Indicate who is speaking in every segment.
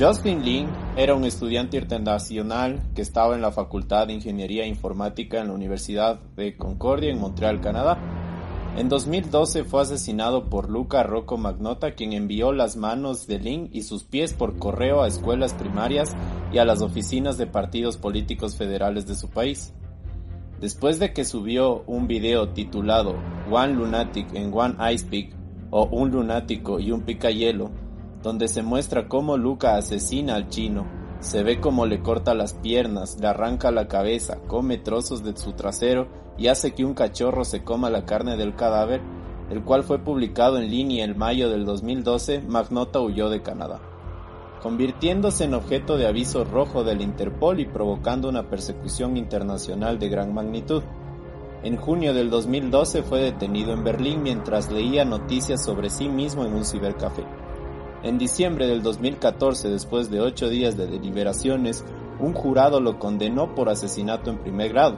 Speaker 1: Justin Lin era un estudiante internacional que estaba en la Facultad de Ingeniería Informática en la Universidad de Concordia en Montreal, Canadá. En 2012 fue asesinado por Luca Rocco Magnota, quien envió las manos de Lin y sus pies por correo a escuelas primarias y a las oficinas de partidos políticos federales de su país. Después de que subió un video titulado One Lunatic en One Ice Pick o Un lunático y un picayelo, donde se muestra cómo Luca asesina al chino, se ve cómo le corta las piernas, le arranca la cabeza, come trozos de su trasero y hace que un cachorro se coma la carne del cadáver, el cual fue publicado en línea en mayo del 2012, Magnota huyó de Canadá, convirtiéndose en objeto de aviso rojo del Interpol y provocando una persecución internacional de gran magnitud. En junio del 2012 fue detenido en Berlín mientras leía noticias sobre sí mismo en un cibercafé. En diciembre del 2014, después de ocho días de deliberaciones, un jurado lo condenó por asesinato en primer grado.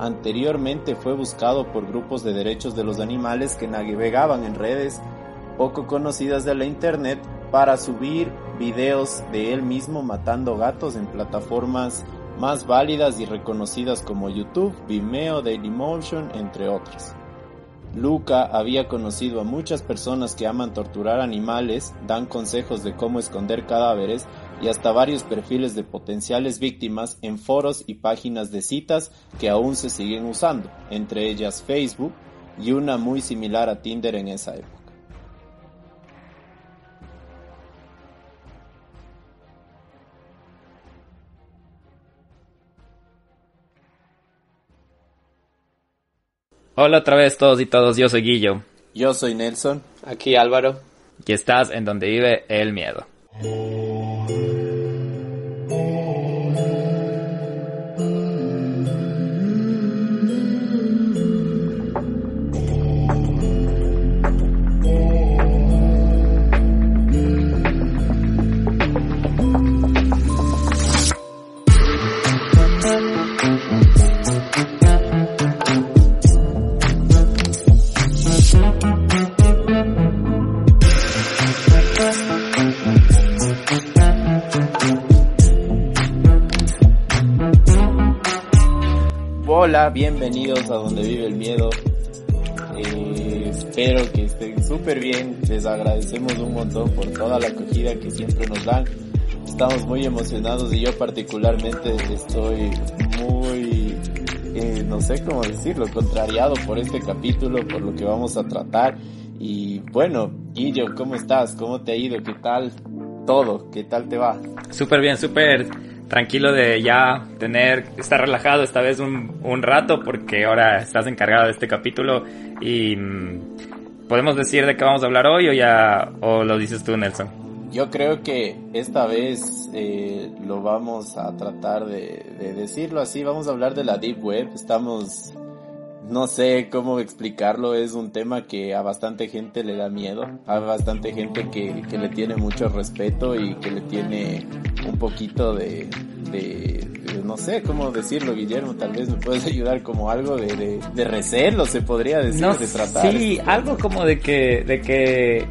Speaker 1: Anteriormente fue buscado por grupos de derechos de los animales que navegaban en redes poco conocidas de la internet para subir videos de él mismo matando gatos en plataformas más válidas y reconocidas como YouTube, Vimeo, Dailymotion, entre otras. Luca había conocido a muchas personas que aman torturar animales, dan consejos de cómo esconder cadáveres y hasta varios perfiles de potenciales víctimas en foros y páginas de citas que aún se siguen usando, entre ellas Facebook y una muy similar a Tinder en esa época.
Speaker 2: Hola otra vez todos y todos, yo soy Guillo.
Speaker 1: Yo soy Nelson.
Speaker 3: Aquí Álvaro.
Speaker 2: Y estás en donde vive el miedo.
Speaker 1: Hola, bienvenidos a Donde Vive el Miedo. Eh, espero que estén súper bien. Les agradecemos un montón por toda la acogida que siempre nos dan. Estamos muy emocionados y yo particularmente estoy muy, eh, no sé cómo decirlo, contrariado por este capítulo, por lo que vamos a tratar. Y bueno, Guillo, ¿cómo estás? ¿Cómo te ha ido? ¿Qué tal todo? ¿Qué tal te va?
Speaker 2: Súper bien, súper tranquilo de ya tener, estar relajado esta vez un, un rato porque ahora estás encargado de este capítulo y mm, podemos decir de qué vamos a hablar hoy o ya, o lo dices tú Nelson.
Speaker 1: Yo creo que esta vez eh, lo vamos a tratar de, de decirlo así, vamos a hablar de la Deep Web, estamos no sé cómo explicarlo, es un tema que a bastante gente le da miedo, a bastante gente que, que le tiene mucho respeto y que le tiene un poquito de, de, de, no sé cómo decirlo, Guillermo, tal vez me puedes ayudar como algo de, de, de recelo, se podría decir,
Speaker 2: No,
Speaker 1: de tratar.
Speaker 2: sí, algo como de que, de que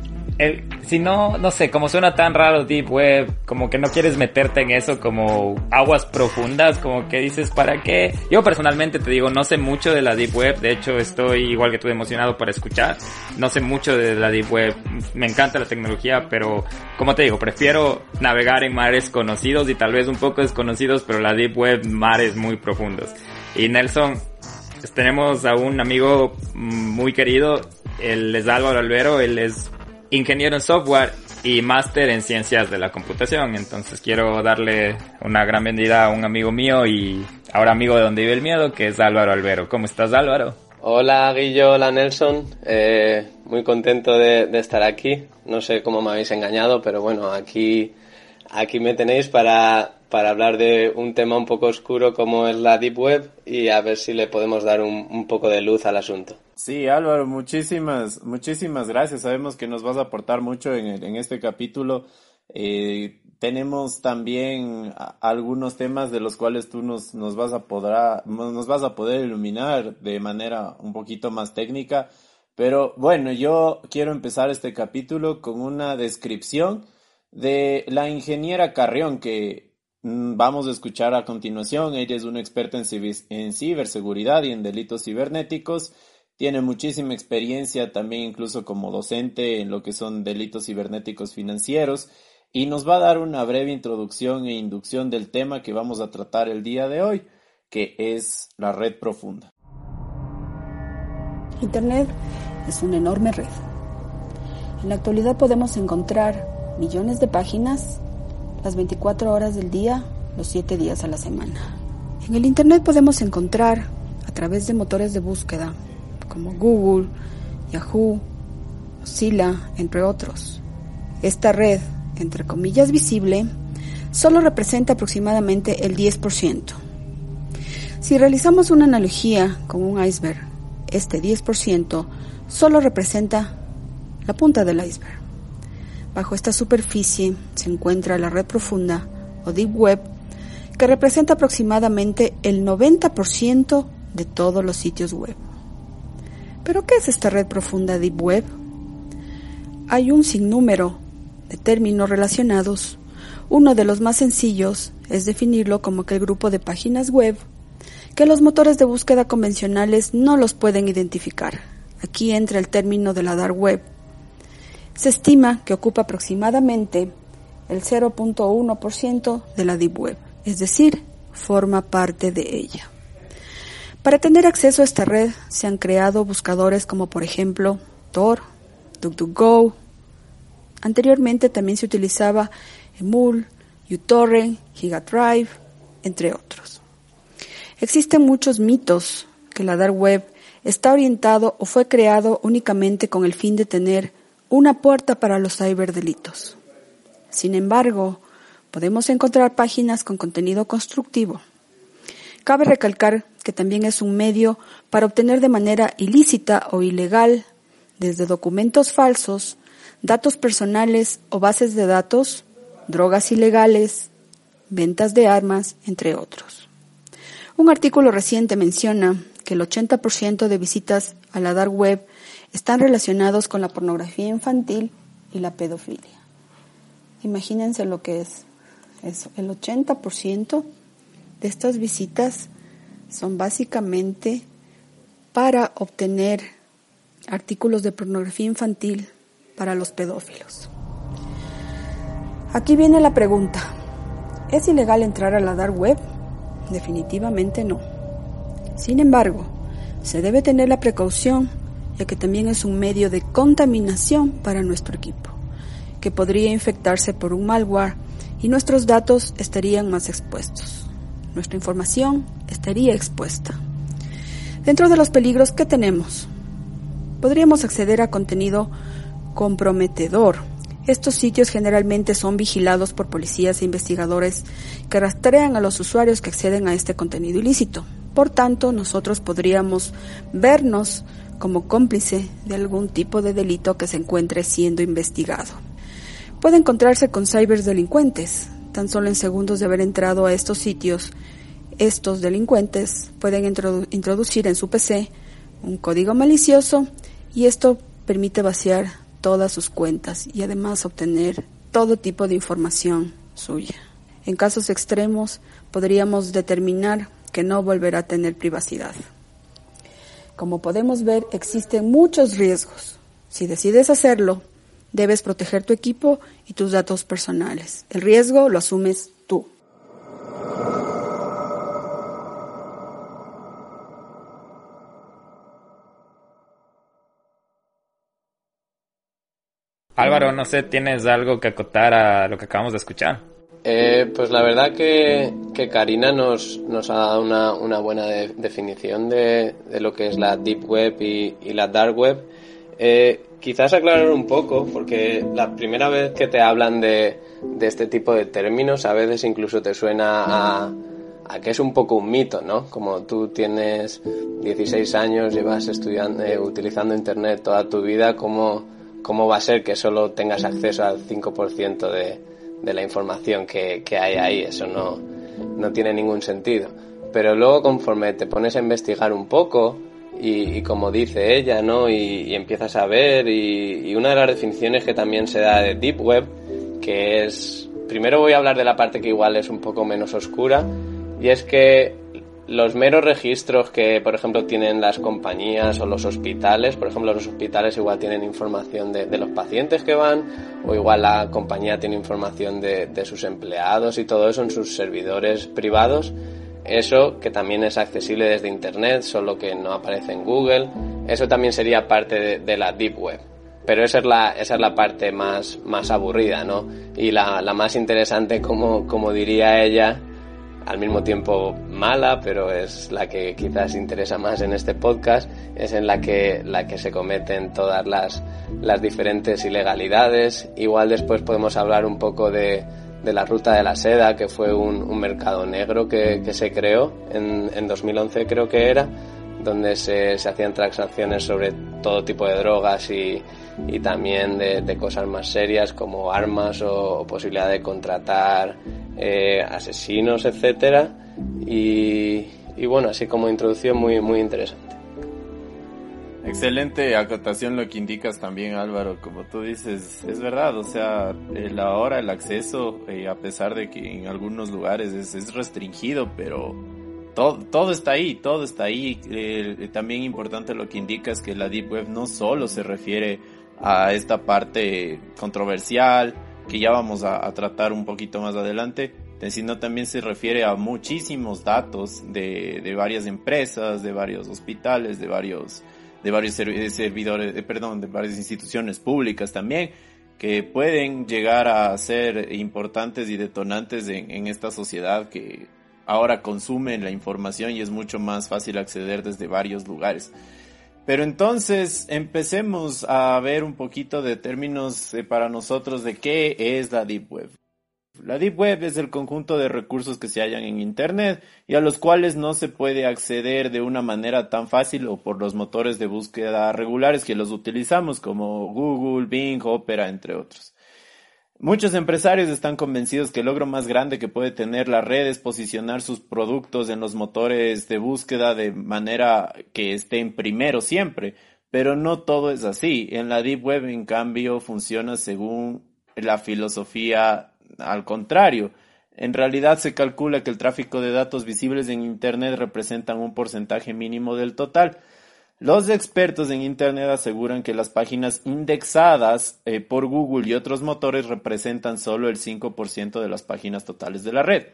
Speaker 2: si no, no sé, como suena tan raro Deep Web, como que no quieres meterte en eso como aguas profundas, como que dices, ¿para qué? Yo personalmente te digo, no sé mucho de la Deep Web, de hecho estoy igual que tú emocionado para escuchar, no sé mucho de la Deep Web, me encanta la tecnología, pero como te digo, prefiero navegar en mares conocidos y tal vez un poco desconocidos, pero la Deep Web, mares muy profundos. Y Nelson, tenemos a un amigo muy querido, él es Álvaro Albero, él es ingeniero en software y máster en ciencias de la computación. Entonces quiero darle una gran bienvenida a un amigo mío y ahora amigo de donde vive el miedo, que es Álvaro Albero. ¿Cómo estás Álvaro?
Speaker 3: Hola Guillo, hola Nelson. Eh, muy contento de, de, estar aquí. No sé cómo me habéis engañado, pero bueno, aquí, aquí me tenéis para, para hablar de un tema un poco oscuro como es la Deep Web y a ver si le podemos dar un, un poco de luz al asunto.
Speaker 1: Sí, Álvaro, muchísimas, muchísimas gracias. Sabemos que nos vas a aportar mucho en, en este capítulo. Eh, tenemos también algunos temas de los cuales tú nos, nos vas a poder, nos vas a poder iluminar de manera un poquito más técnica. Pero bueno, yo quiero empezar este capítulo con una descripción de la ingeniera Carrión, que vamos a escuchar a continuación. Ella es una experta en, ciberseguridad y en delitos cibernéticos. Tiene muchísima experiencia también incluso como docente en lo que son delitos cibernéticos financieros y nos va a dar una breve introducción e inducción del tema que vamos a tratar el día de hoy, que es la red profunda.
Speaker 4: Internet es una enorme red. En la actualidad podemos encontrar millones de páginas las 24 horas del día, los 7 días a la semana. En el Internet podemos encontrar, a través de motores de búsqueda como Google, Yahoo, Mozilla, entre otros. Esta red, entre comillas visible, solo representa aproximadamente el 10%. Si realizamos una analogía con un iceberg, este 10% solo representa la punta del iceberg. Bajo esta superficie se encuentra la red profunda o Deep Web, que representa aproximadamente el 90% de todos los sitios web. ¿Pero qué es esta red profunda Deep Web? Hay un sinnúmero de términos relacionados. Uno de los más sencillos es definirlo como aquel grupo de páginas web que los motores de búsqueda convencionales no los pueden identificar. Aquí entra el término de la dark web, se estima que ocupa aproximadamente el 0.1% de la Deep Web, es decir, forma parte de ella. Para tener acceso a esta red se han creado buscadores como por ejemplo Tor, DuckDuckGo. Anteriormente también se utilizaba Emul, uTorrent, GigaDrive, entre otros. Existen muchos mitos que la dark web está orientado o fue creado únicamente con el fin de tener una puerta para los ciberdelitos. Sin embargo, podemos encontrar páginas con contenido constructivo. Cabe recalcar que también es un medio para obtener de manera ilícita o ilegal, desde documentos falsos, datos personales o bases de datos, drogas ilegales, ventas de armas, entre otros. Un artículo reciente menciona que el 80% de visitas a la dark web están relacionados con la pornografía infantil y la pedofilia. Imagínense lo que es eso. El 80% de estas visitas son básicamente para obtener artículos de pornografía infantil para los pedófilos. Aquí viene la pregunta. ¿Es ilegal entrar a la dark web? Definitivamente no. Sin embargo, se debe tener la precaución ya que también es un medio de contaminación para nuestro equipo, que podría infectarse por un malware y nuestros datos estarían más expuestos. Nuestra información estaría expuesta. Dentro de los peligros que tenemos, podríamos acceder a contenido comprometedor. Estos sitios generalmente son vigilados por policías e investigadores que rastrean a los usuarios que acceden a este contenido ilícito. Por tanto, nosotros podríamos vernos como cómplice de algún tipo de delito que se encuentre siendo investigado. Puede encontrarse con ciberdelincuentes. Tan solo en segundos de haber entrado a estos sitios, estos delincuentes pueden introducir en su PC un código malicioso y esto permite vaciar todas sus cuentas y además obtener todo tipo de información suya. En casos extremos podríamos determinar que no volverá a tener privacidad. Como podemos ver, existen muchos riesgos. Si decides hacerlo, debes proteger tu equipo y tus datos personales. El riesgo lo asumes tú.
Speaker 2: Álvaro, no sé, ¿tienes algo que acotar a lo que acabamos de escuchar?
Speaker 3: Eh, pues la verdad que, que Karina nos, nos, ha dado una, una buena definición de, de, lo que es la Deep Web y, y la Dark Web. Eh, quizás aclarar un poco, porque la primera vez que te hablan de, de este tipo de términos, a veces incluso te suena a, a, que es un poco un mito, ¿no? Como tú tienes 16 años, llevas estudiando, eh, utilizando Internet toda tu vida, ¿cómo, ¿cómo va a ser que solo tengas acceso al 5% de de la información que, que hay ahí, eso no, no, tiene ningún sentido. Pero luego conforme te pones a investigar un poco y, como dice ella, ¿no? Y, empiezas a ver y, una de las definiciones que también se da de Deep Web que es... Primero voy a hablar de la parte que igual es un poco menos oscura, y es que los meros registros que, por ejemplo, tienen las compañías o los hospitales, por ejemplo, los hospitales igual tienen información de, los pacientes que van, o igual la compañía tiene información de, sus empleados y todo eso en sus servidores privados. Eso que también es accesible desde Internet, solo que no aparece en Google, eso también sería parte de, la Deep Web. Pero esa es la, esa es la parte más, más aburrida, ¿no? Y la, la más interesante, como, como diría ella, al mismo tiempo mala, pero es la que quizás interesa más en este podcast, es en la que, la que se cometen todas las, las diferentes ilegalidades. Igual después podemos hablar un poco de, de la ruta de la seda, que fue un, mercado negro que, que, se creó en, en 2011 creo que era, donde se, se hacían transacciones sobre todo tipo de drogas y, y también de, de, cosas más serias como armas o, posibilidad de contratar eh, asesinos, etcétera. Y, y, bueno, así como introducción muy, muy interesante.
Speaker 1: Excelente acotación lo que indicas también Álvaro, como tú dices, es verdad, o sea, el ahora el acceso, eh, a pesar de que en algunos lugares es, es restringido, pero todo, todo está ahí, todo está ahí. Eh, también importante lo que indica es que la Deep Web no solo se refiere a esta parte controversial que ya vamos a, tratar un poquito más adelante, sino también se refiere a muchísimos datos de, de varias empresas, de varios hospitales, de varios, de varios servidores, de, perdón, de varias instituciones públicas también, que pueden llegar a ser importantes y detonantes en, en esta sociedad que ahora consume la información y es mucho más fácil acceder desde varios lugares. Pero entonces empecemos a ver un poquito de términos eh, para nosotros de qué es la Deep Web. La Deep Web es el conjunto de recursos que se hallan en Internet y a los cuales no se puede acceder de una manera tan fácil o por los motores de búsqueda regulares que los utilizamos como Google, Bing, Opera, entre otros. Muchos empresarios están convencidos que el logro más grande que puede tener la red es posicionar sus productos en los motores de búsqueda de manera que estén primero siempre, pero no todo es así. En la Deep Web, en cambio, funciona según la filosofía al contrario. En realidad se calcula que el tráfico de datos visibles en Internet representan un porcentaje mínimo del total, los expertos en Internet aseguran que las páginas indexadas eh, por Google y otros motores representan solo el 5% de las páginas totales de la red.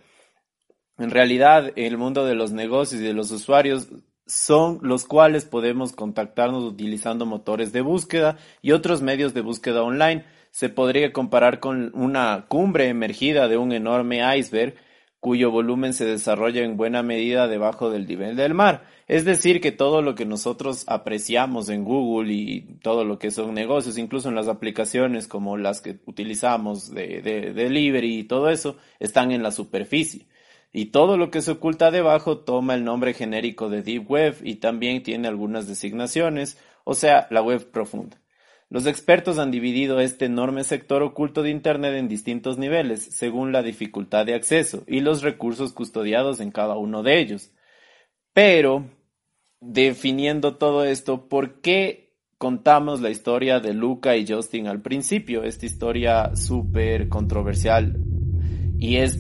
Speaker 1: En realidad, el mundo de los negocios y de los usuarios son los cuales podemos contactarnos utilizando motores de búsqueda y otros medios de búsqueda online. Se podría comparar con una cumbre emergida de un enorme iceberg cuyo volumen se desarrolla en buena medida debajo del nivel del mar. Es decir, que todo lo que nosotros apreciamos en Google y todo lo que son negocios, incluso en las aplicaciones como las que utilizamos de, de, delivery y todo eso, están en la superficie. Y todo lo que se oculta debajo toma el nombre genérico de Deep Web y también tiene algunas designaciones, o sea, la web profunda. Los expertos han dividido este enorme sector oculto de Internet en distintos niveles, según la dificultad de acceso y los recursos custodiados en cada uno de ellos. Pero, definiendo todo esto, ¿por qué contamos la historia de Luca y Justin al principio? Esta historia súper controversial. Y es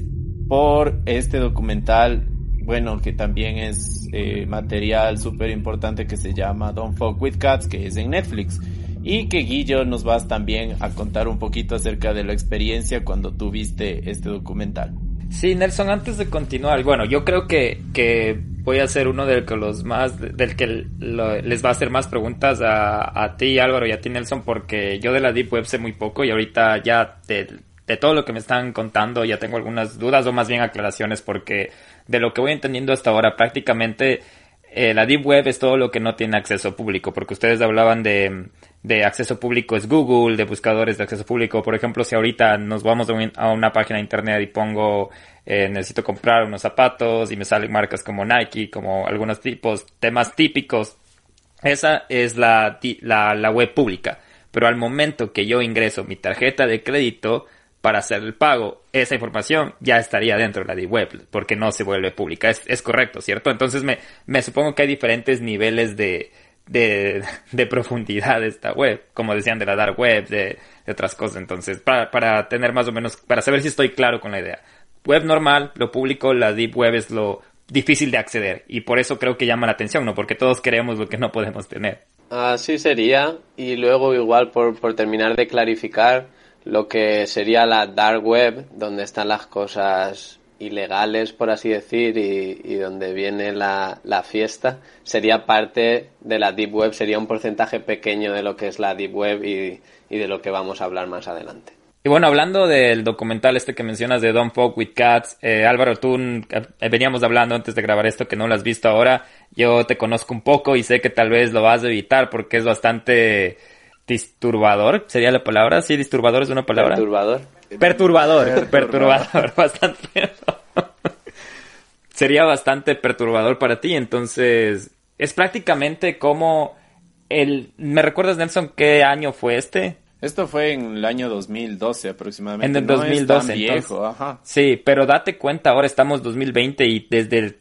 Speaker 1: por este documental, bueno, que también es eh, material súper importante que se llama Don't Fuck With Cats, que es en Netflix y que Guillo nos vas también a contar un poquito acerca de la experiencia cuando tú viste este documental.
Speaker 2: Sí, Nelson, antes de continuar, bueno, yo creo que, que voy a ser uno del que los más, del que les va a hacer más preguntas a, a ti Álvaro y a ti Nelson porque yo de la Deep Web sé muy poco y ahorita ya de, de todo lo que me están contando ya tengo algunas dudas o más bien aclaraciones porque de lo que voy entendiendo hasta ahora prácticamente eh, la Deep Web es todo lo que no tiene acceso público porque ustedes hablaban de de acceso público es Google, de buscadores de acceso público. Por ejemplo, si ahorita nos vamos a una página de internet y pongo eh, necesito comprar unos zapatos y me salen marcas como Nike, como algunos tipos, temas típicos, esa es la, la, la web pública. Pero al momento que yo ingreso mi tarjeta de crédito para hacer el pago, esa información ya estaría dentro de la web, porque no se vuelve pública. Es correcto, ¿cierto? Entonces me, me supongo que hay diferentes niveles de, de, de profundidad esta web, como decían de la dark web, de, de otras cosas. Entonces, para, para tener más o menos, para saber si estoy claro con la idea. Web normal, lo público, la deep web es lo difícil de acceder y por eso creo que llama la atención, ¿no? Porque todos queremos lo que no podemos tener.
Speaker 3: Así sería y luego igual por, por terminar de clarificar lo que sería la dark web, donde están las cosas ilegales, por así decir, y, y donde viene la, la, fiesta, sería parte de la Deep Web, sería un porcentaje pequeño de lo que es la Deep Web y, y de lo que vamos a hablar más adelante.
Speaker 2: Y bueno, hablando del documental este que mencionas de Don't Fuck With Cats, eh, Álvaro, tú eh, veníamos hablando antes de grabar esto que no lo has visto ahora, yo te conozco un poco y sé que tal vez lo vas a evitar porque es bastante disturbador, sería la palabra, sí, disturbador es una palabra.
Speaker 3: Perturbador.
Speaker 2: Perturbador, perturbador, bastante. Sería bastante perturbador para ti, entonces es prácticamente como el... ¿Me recuerdas, Nelson, qué año fue este?
Speaker 1: Esto fue en el año 2012 aproximadamente.
Speaker 2: En el 2012,
Speaker 1: no es tan
Speaker 2: entonces,
Speaker 1: viejo, ajá.
Speaker 2: Sí, pero date cuenta, ahora estamos 2020 y desde el...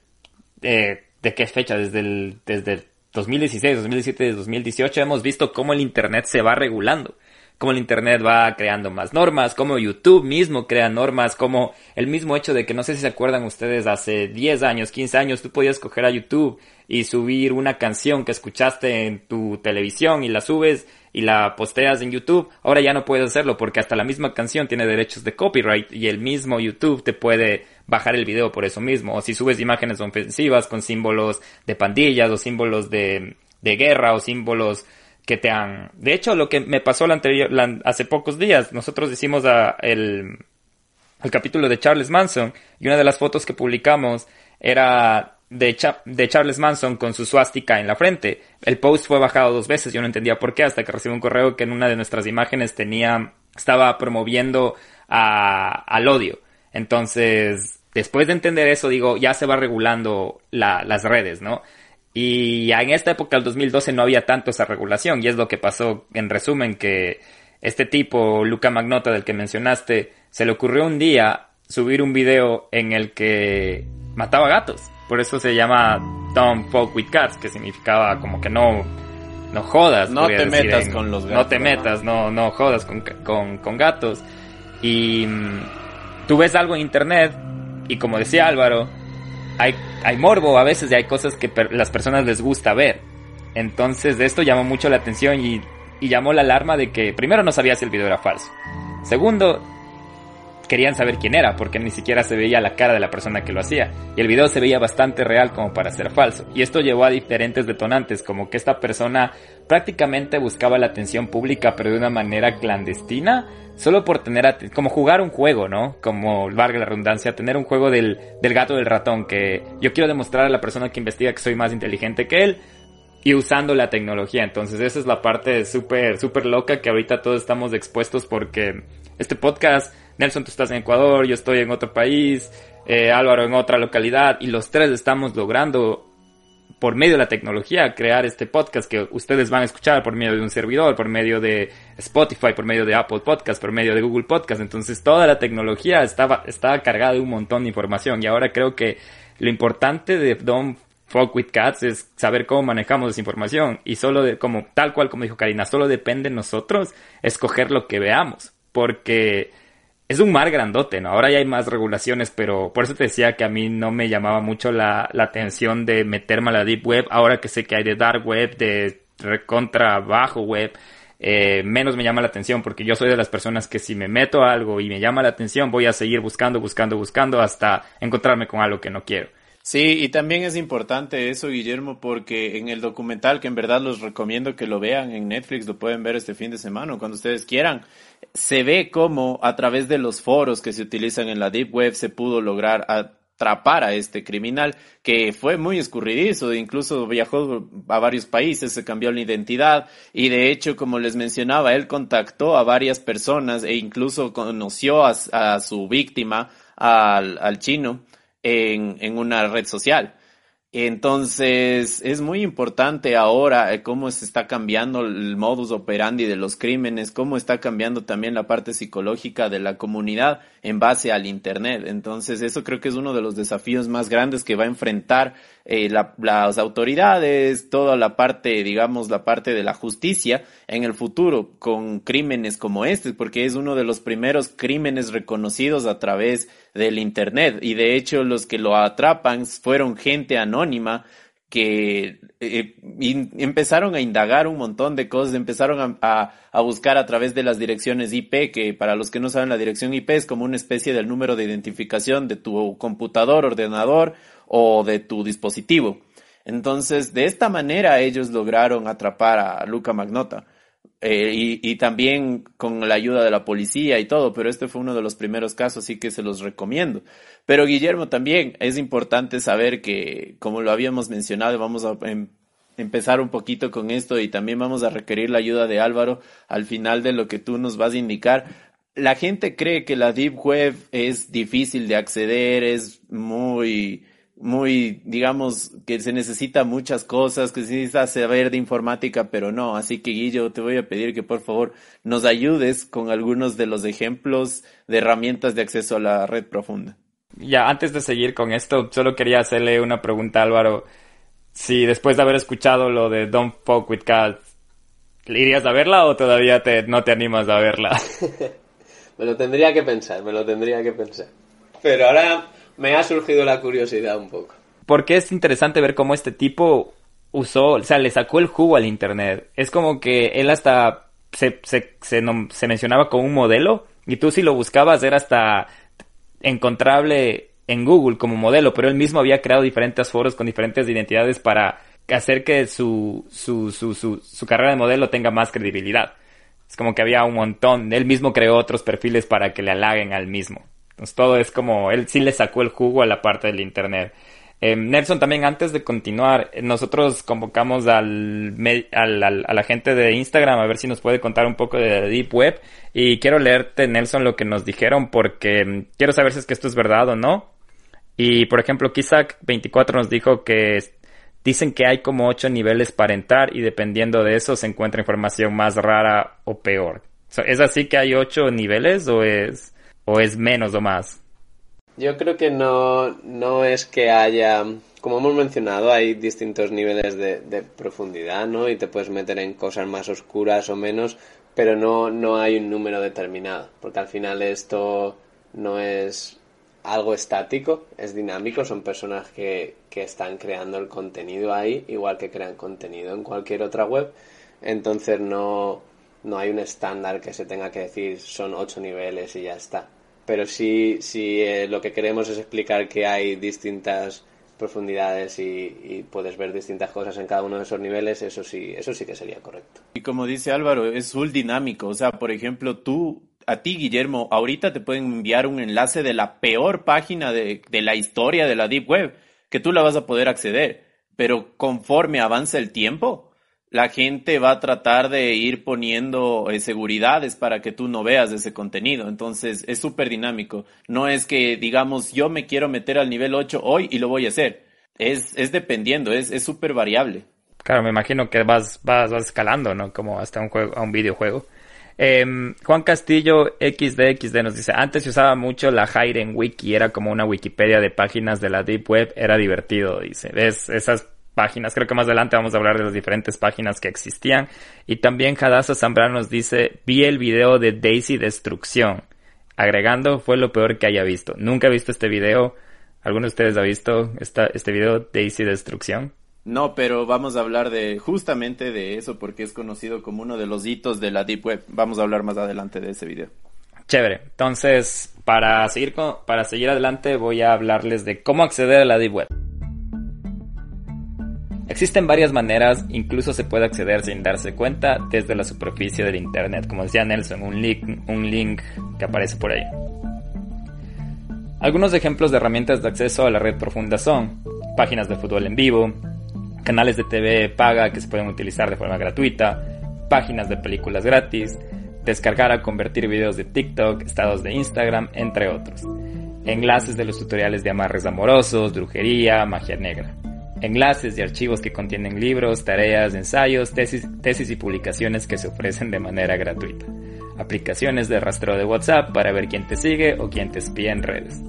Speaker 2: Eh, ¿De qué fecha? Desde el, desde el 2016, 2017, 2018 hemos visto cómo el Internet se va regulando cómo el Internet va creando más normas, cómo YouTube mismo crea normas, como el mismo hecho de que no sé si se acuerdan ustedes, hace 10 años, 15 años, tú podías coger a YouTube y subir una canción que escuchaste en tu televisión y la subes y la posteas en YouTube. Ahora ya no puedes hacerlo porque hasta la misma canción tiene derechos de copyright y el mismo YouTube te puede bajar el video por eso mismo. O si subes imágenes ofensivas con símbolos de pandillas o símbolos de, de guerra o símbolos que te han... De hecho, lo que me pasó la anterior, la, hace pocos días, nosotros hicimos a, el, el capítulo de Charles Manson y una de las fotos que publicamos era de, Cha de Charles Manson con su suástica en la frente. El post fue bajado dos veces, yo no entendía por qué, hasta que recibí un correo que en una de nuestras imágenes tenía, estaba promoviendo a, al odio. Entonces, después de entender eso, digo, ya se va regulando la, las redes, ¿no? Y en esta época, el 2012, no había tanto esa regulación. Y es lo que pasó, en resumen, que este tipo, Luca Magnota, del que mencionaste, se le ocurrió un día subir un video en el que mataba gatos. Por eso se llama Don't Fuck With Cats, que significaba como que no, no jodas.
Speaker 1: No te metas en, con los gatos.
Speaker 2: No te metas, no, no jodas con, con, con gatos. Y mmm, tú ves algo en internet y como decía Álvaro, hay, hay morbo a veces y hay cosas que per las personas les gusta ver. Entonces esto llamó mucho la atención y, y llamó la alarma de que primero no sabía si el video era falso. Segundo, querían saber quién era, porque ni siquiera se veía la cara de la persona que lo hacía. Y el video se veía bastante real como para ser falso. Y esto llevó a diferentes detonantes, como que esta persona prácticamente buscaba la atención pública, pero de una manera clandestina, solo por tener, como jugar un juego, ¿no? Como, valga la redundancia, tener un juego del, del gato del ratón, que yo quiero demostrar a la persona que investiga que soy más inteligente que él, y usando la tecnología. Entonces esa es la parte súper, súper loca que ahorita todos estamos expuestos porque este podcast, Nelson, tú estás en Ecuador, yo estoy en otro país, eh, Álvaro en otra localidad y los tres estamos logrando por medio de la tecnología crear este podcast que ustedes van a escuchar por medio de un servidor, por medio de Spotify, por medio de Apple Podcast, por medio de Google Podcast. Entonces toda la tecnología estaba, estaba cargada de un montón de información y ahora creo que lo importante de Don't Fuck with Cats es saber cómo manejamos esa información y solo de, como tal cual como dijo Karina, solo depende de nosotros escoger lo que veamos porque es un mar grandote, ¿no? Ahora ya hay más regulaciones, pero por eso te decía que a mí no me llamaba mucho la, la atención de meterme a la Deep Web, ahora que sé que hay de Dark Web, de contra bajo web, eh, menos me llama la atención porque yo soy de las personas que si me meto a algo y me llama la atención voy a seguir buscando, buscando, buscando hasta encontrarme con algo que no quiero.
Speaker 1: Sí, y también es importante eso, Guillermo, porque en el documental, que en verdad los recomiendo que lo vean en Netflix, lo pueden ver este fin de semana o cuando ustedes quieran, se ve cómo a través de los foros que se utilizan en la Deep Web se pudo lograr atrapar a este criminal que fue muy escurridizo, incluso viajó a varios países, se cambió la identidad y de hecho, como les mencionaba, él contactó a varias personas e incluso conoció a, a su víctima, al, al chino, en, en una red social. Entonces, es muy importante ahora eh, cómo se está cambiando el modus operandi de los crímenes, cómo está cambiando también la parte psicológica de la comunidad en base al Internet. Entonces, eso creo que es uno de los desafíos más grandes que va a enfrentar eh, las autoridades, toda la parte, digamos, la parte de la justicia en el futuro con crímenes como este, porque es uno de los primeros crímenes reconocidos a través del Internet. Y de hecho, los que lo atrapan fueron gente anónima que eh, empezaron a indagar un montón de cosas, empezaron a, a, buscar a través de las direcciones IP, que para los que no saben la dirección IP es como una especie del número de identificación de tu computador, ordenador o de tu dispositivo. Entonces, de esta manera ellos lograron atrapar a Luca Magnota. Eh, y, también con la ayuda de la policía y todo, pero este fue uno de los primeros casos, así que se los recomiendo. Pero Guillermo, también es importante saber que, como lo habíamos mencionado, vamos a em, empezar un poquito con esto y también vamos a requerir la ayuda de Álvaro al final de lo que tú nos vas a indicar. La gente cree que la Deep Web es difícil de acceder, es muy muy, digamos, que se necesita muchas cosas, que se necesita saber de informática, pero no. Así que Guillo, te voy a pedir que por favor nos ayudes con algunos de los ejemplos de herramientas de acceso a la red profunda.
Speaker 2: Ya, antes de seguir con esto, solo quería hacerle una pregunta a Álvaro. Si después de haber escuchado lo de Don't Fuck with Cats, ¿irías a verla o todavía te, no te animas a verla?
Speaker 3: me lo tendría que pensar, me lo tendría que pensar. Pero ahora me ha surgido la curiosidad un poco.
Speaker 2: Porque es interesante ver cómo este tipo usó, o sea, le sacó el jugo al Internet. Es como que él hasta se, se, se, mencionaba como un modelo y tú si lo buscabas era hasta encontrable en Google como modelo, pero él mismo había creado diferentes foros con diferentes identidades para hacer que su, su, su, su, su carrera de modelo tenga más credibilidad. Es como que había un montón, él mismo creó otros perfiles para que le halaguen al mismo. Entonces todo es como, él sí le sacó el jugo a la parte del Internet. Eh, Nelson, también antes de continuar, nosotros convocamos al, al, a la gente de Instagram a ver si nos puede contar un poco de Deep Web. Y quiero leerte, Nelson, lo que nos dijeron porque mm, quiero saber si es que esto es verdad o no. Y por ejemplo, Kisak24 nos dijo que dicen que hay como ocho niveles para entrar y dependiendo de eso se encuentra información más rara o peor. ¿Es así que hay ocho niveles o es ¿O es menos o más?
Speaker 3: Yo creo que no, no es que haya, como hemos mencionado, hay distintos niveles de, profundidad, ¿no? Y te puedes meter en cosas más oscuras o menos, pero no, no hay un número determinado, porque al final esto no es algo estático, es dinámico, son personas que, que están creando el contenido ahí, igual que crean contenido en cualquier otra web, entonces no, no hay un estándar que se tenga que decir son ocho niveles y ya está pero sí, sí eh, lo que queremos es explicar que hay distintas profundidades y, puedes ver distintas cosas en cada uno de esos niveles, eso sí, eso sí que sería correcto.
Speaker 1: Y como dice Álvaro, es full dinámico, o sea, por ejemplo, tú, a ti Guillermo, ahorita te pueden enviar un enlace de la peor página de, de la historia de la Deep Web, que tú la vas a poder acceder, pero conforme avanza el tiempo, la gente va a tratar de ir poniendo eh, seguridades para que tú no veas ese contenido. Entonces es súper dinámico. No es que digamos yo me quiero meter al nivel 8 hoy y lo voy a hacer. Es, es dependiendo, es súper variable.
Speaker 2: Claro, me imagino que vas, vas, vas escalando, ¿no? Como hasta un juego, a un videojuego. Eh, Juan Castillo XDXD nos dice, antes se usaba mucho la Hiren Wiki, era como una Wikipedia de páginas de la Deep Web, era divertido, dice. ¿Ves? Esas páginas. Creo que más adelante vamos a hablar de las diferentes páginas que existían. Y también Hadassah Zambrano nos dice, vi el video de Daisy Destrucción. Agregando, fue lo peor que haya visto. Nunca he visto este video. ¿Alguno de ustedes ha visto esta, este video, Daisy Destrucción?
Speaker 1: No, pero vamos a hablar de justamente de eso porque es conocido como uno de los hitos de la Deep Web. Vamos a hablar más adelante de ese video.
Speaker 2: Chévere. Entonces, para seguir, con, para seguir adelante voy a hablarles de cómo acceder a la Deep Web. Existen varias maneras, incluso se puede acceder sin darse cuenta desde la superficie del Internet, como decía Nelson, un link, un link que aparece por ahí. Algunos ejemplos de herramientas de acceso a la red profunda son páginas de fútbol en vivo, canales de TV paga que se pueden utilizar de forma gratuita, páginas de películas gratis, descargar a convertir videos de TikTok, estados de Instagram, entre otros. Enlaces de los tutoriales de amarres amorosos, brujería, magia negra. Enlaces y archivos que contienen libros, tareas, ensayos, tesis, tesis y publicaciones que se ofrecen de manera gratuita. Aplicaciones de rastreo de WhatsApp para ver quién te sigue o quién te espía en redes.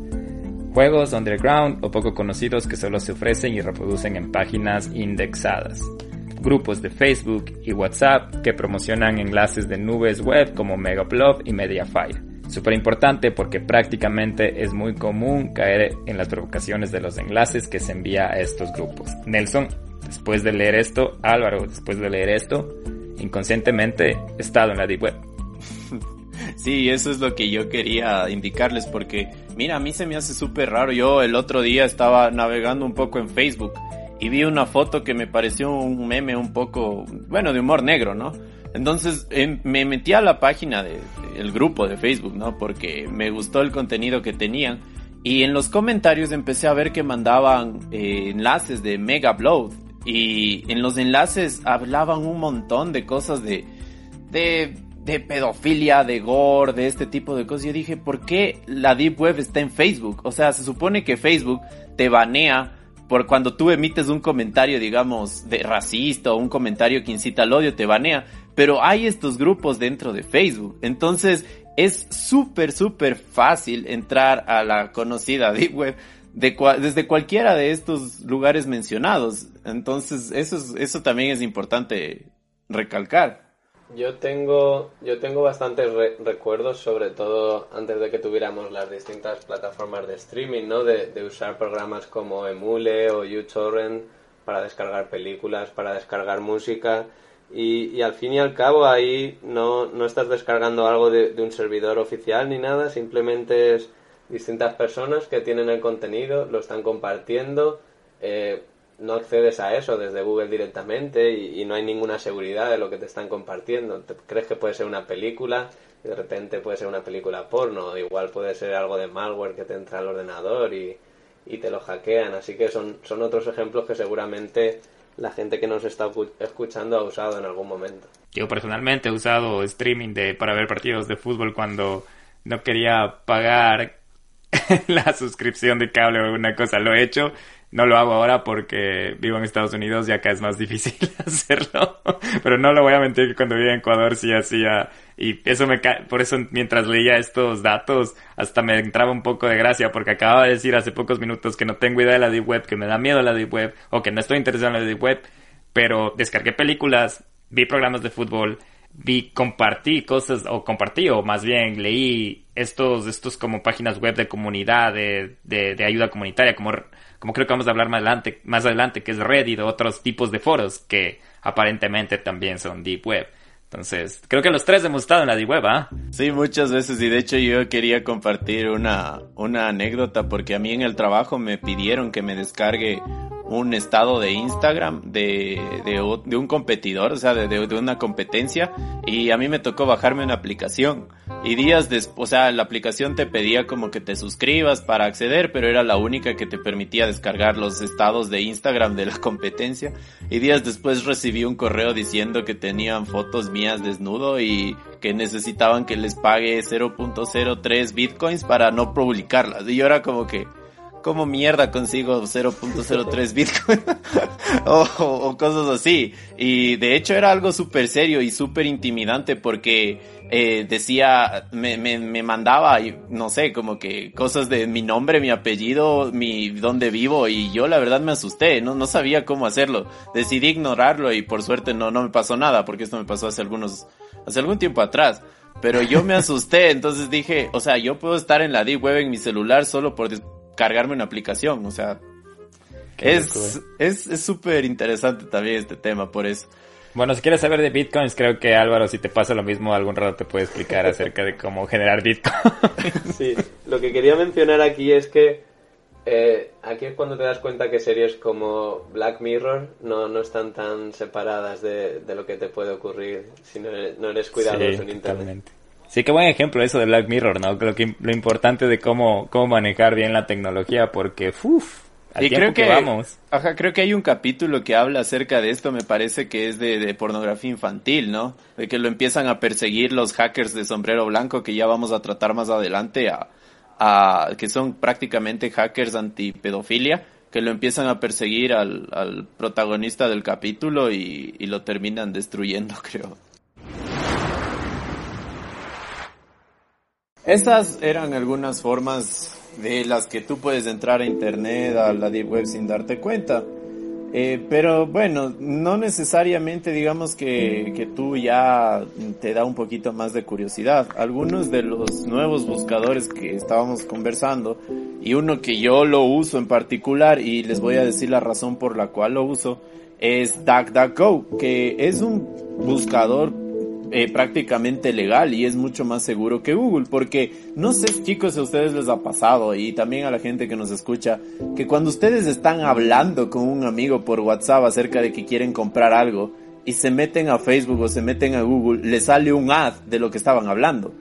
Speaker 2: Juegos underground o poco conocidos que solo se ofrecen y reproducen en páginas indexadas. Grupos de Facebook y WhatsApp que promocionan enlaces de nubes web como Megaupload y Mediafire. Súper importante porque prácticamente es muy común caer en las provocaciones de los enlaces que se envía a estos grupos. Nelson, después de leer esto, Álvaro, después de leer esto, inconscientemente he estado en la Deep Web.
Speaker 1: Sí, eso es lo que yo quería indicarles porque, mira, a mí se me hace súper raro. Yo el otro día estaba navegando un poco en Facebook y vi una foto que me pareció un meme un poco, bueno, de humor negro, ¿no? Entonces em, me metí a la página del de, grupo de Facebook, ¿no? Porque me gustó el contenido que tenían. Y en los comentarios empecé a ver que mandaban eh, enlaces de Mega Blood. Y en los enlaces hablaban un montón de cosas de, de, de pedofilia, de gore, de este tipo de cosas. Yo dije, ¿por qué la Deep Web está en Facebook? O sea, se supone que Facebook te banea por cuando tú emites un comentario, digamos, de racista o un comentario que incita al odio, te banea. Pero hay estos grupos dentro de Facebook. Entonces es súper, súper fácil entrar a la conocida Deep Web de desde cualquiera de estos lugares mencionados. Entonces eso, es, eso también es importante recalcar.
Speaker 3: Yo tengo, yo tengo bastantes re recuerdos, sobre todo antes de que tuviéramos las distintas plataformas de streaming, ¿no? De, de, usar programas como Emule o uTorrent para descargar películas, para descargar música. Y, y al fin y al cabo ahí no, no estás descargando algo de, de, un servidor oficial ni nada, simplemente es distintas personas que tienen el contenido, lo están compartiendo. Eh, no accedes a eso desde Google directamente y, no hay ninguna seguridad de lo que te están compartiendo. Te crees que puede ser una película y de repente puede ser una película porno, igual puede ser algo de malware que te entra al ordenador y, y te lo hackean. Así que son, son otros ejemplos que seguramente la gente que nos está escuchando ha usado en algún momento.
Speaker 2: Yo personalmente he usado streaming de, para ver partidos de fútbol cuando no quería pagar la suscripción de cable o alguna cosa. Lo he hecho no lo hago ahora porque vivo en Estados Unidos y acá es más difícil hacerlo. Pero no lo voy a mentir que cuando vivía en Ecuador sí hacía. Y eso me ca por eso mientras leía estos datos hasta me entraba un poco de gracia porque acababa de decir hace pocos minutos que no tengo idea de la Deep Web, que me da miedo la Deep Web o que no estoy interesado en la Deep Web. Pero descargué películas, vi programas de fútbol, vi, compartí cosas, o compartí, o más bien leí estos, estos como páginas web de comunidad, de, de, de ayuda comunitaria, como como creo que vamos a hablar más adelante, más adelante, que es Reddit o otros tipos de foros que aparentemente también son Deep Web. Entonces, creo que los tres hemos estado en la Deep Web, ¿ah?
Speaker 1: Sí, muchas veces. Y de hecho yo quería compartir una, una anécdota porque a mí en el trabajo me pidieron que me descargue un estado de Instagram de, de, de un competidor, o sea, de, de, una competencia, y a mí me tocó bajarme una aplicación. Y días después, o sea, la aplicación te pedía como que te suscribas para acceder, pero era la única que te permitía descargar los estados de Instagram de la competencia. Y días después recibí un correo diciendo que tenían fotos mías desnudo y que necesitaban que les pague 0.03 bitcoins para no publicarlas. Y yo era como que, ¿cómo mierda consigo 0.03 Bitcoin? o, o, cosas así. Y de hecho era algo súper serio y súper intimidante porque eh, decía, me, me, me, mandaba, no sé, como que cosas de mi nombre, mi apellido, mi dónde vivo y yo la verdad me asusté, no, no sabía cómo hacerlo. Decidí ignorarlo y por suerte no, no me pasó nada porque esto me pasó hace algunos, hace algún tiempo atrás. Pero yo me asusté, entonces dije, o sea, yo puedo estar en la Deep Web en mi celular solo por cargarme una aplicación, o sea, es es súper interesante también este tema, por eso.
Speaker 2: Bueno, si quieres saber de bitcoins, creo que Álvaro, si te pasa lo mismo, algún rato te puede explicar acerca de cómo generar bitcoins.
Speaker 3: Sí, lo que quería mencionar aquí es que eh, aquí es cuando te das cuenta que series como Black Mirror no, no están tan separadas de, de lo que te puede ocurrir si no eres, no eres cuidadoso sí, en Internet.
Speaker 2: Totalmente. Sí, qué buen ejemplo eso de Black Mirror, ¿no? Lo, que, lo importante de cómo, cómo manejar bien la tecnología, porque, uff,
Speaker 1: y creo que, que, vamos. Ajá, creo que hay un capítulo que habla acerca de esto, me parece que es de, de, pornografía infantil, ¿no? De que lo empiezan a perseguir los hackers de sombrero blanco, que ya vamos a tratar más adelante, a, a que son prácticamente hackers antipedofilia, que lo empiezan a perseguir al, al protagonista del capítulo y, y lo terminan destruyendo, creo. Estas eran algunas formas de las que tú puedes entrar a internet, a la deep web sin darte cuenta. Eh, pero bueno, no necesariamente digamos que, que tú ya te da un poquito más de curiosidad. Algunos de los nuevos buscadores que estábamos conversando y uno que yo lo uso en particular y les voy a decir la razón por la cual lo uso es DuckDuckGo, que es un buscador eh, prácticamente legal y es mucho más seguro que Google. Porque no sé, chicos, si a ustedes les ha pasado y también a la gente que nos escucha, que cuando ustedes están hablando con un amigo por WhatsApp acerca de que quieren comprar algo y se meten a Facebook o se meten a Google, le sale un ad de lo que estaban hablando.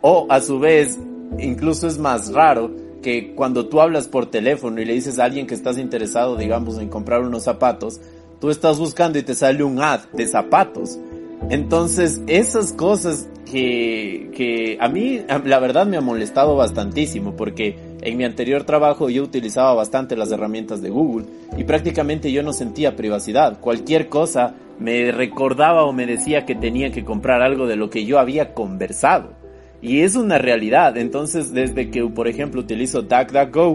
Speaker 1: O a su vez, incluso es más raro que cuando tú hablas por teléfono y le dices a alguien que estás interesado, digamos, en comprar unos zapatos, tú estás buscando y te sale un ad de zapatos. Entonces, esas cosas que, que a mí, la verdad, me ha molestado bastantísimo porque en mi anterior trabajo yo utilizaba bastante las herramientas de Google y prácticamente yo no sentía privacidad. Cualquier cosa me recordaba o me decía que tenía que comprar algo de lo que yo había conversado. Y es una realidad. Entonces, desde que, por ejemplo, utilizo DuckDuckGo,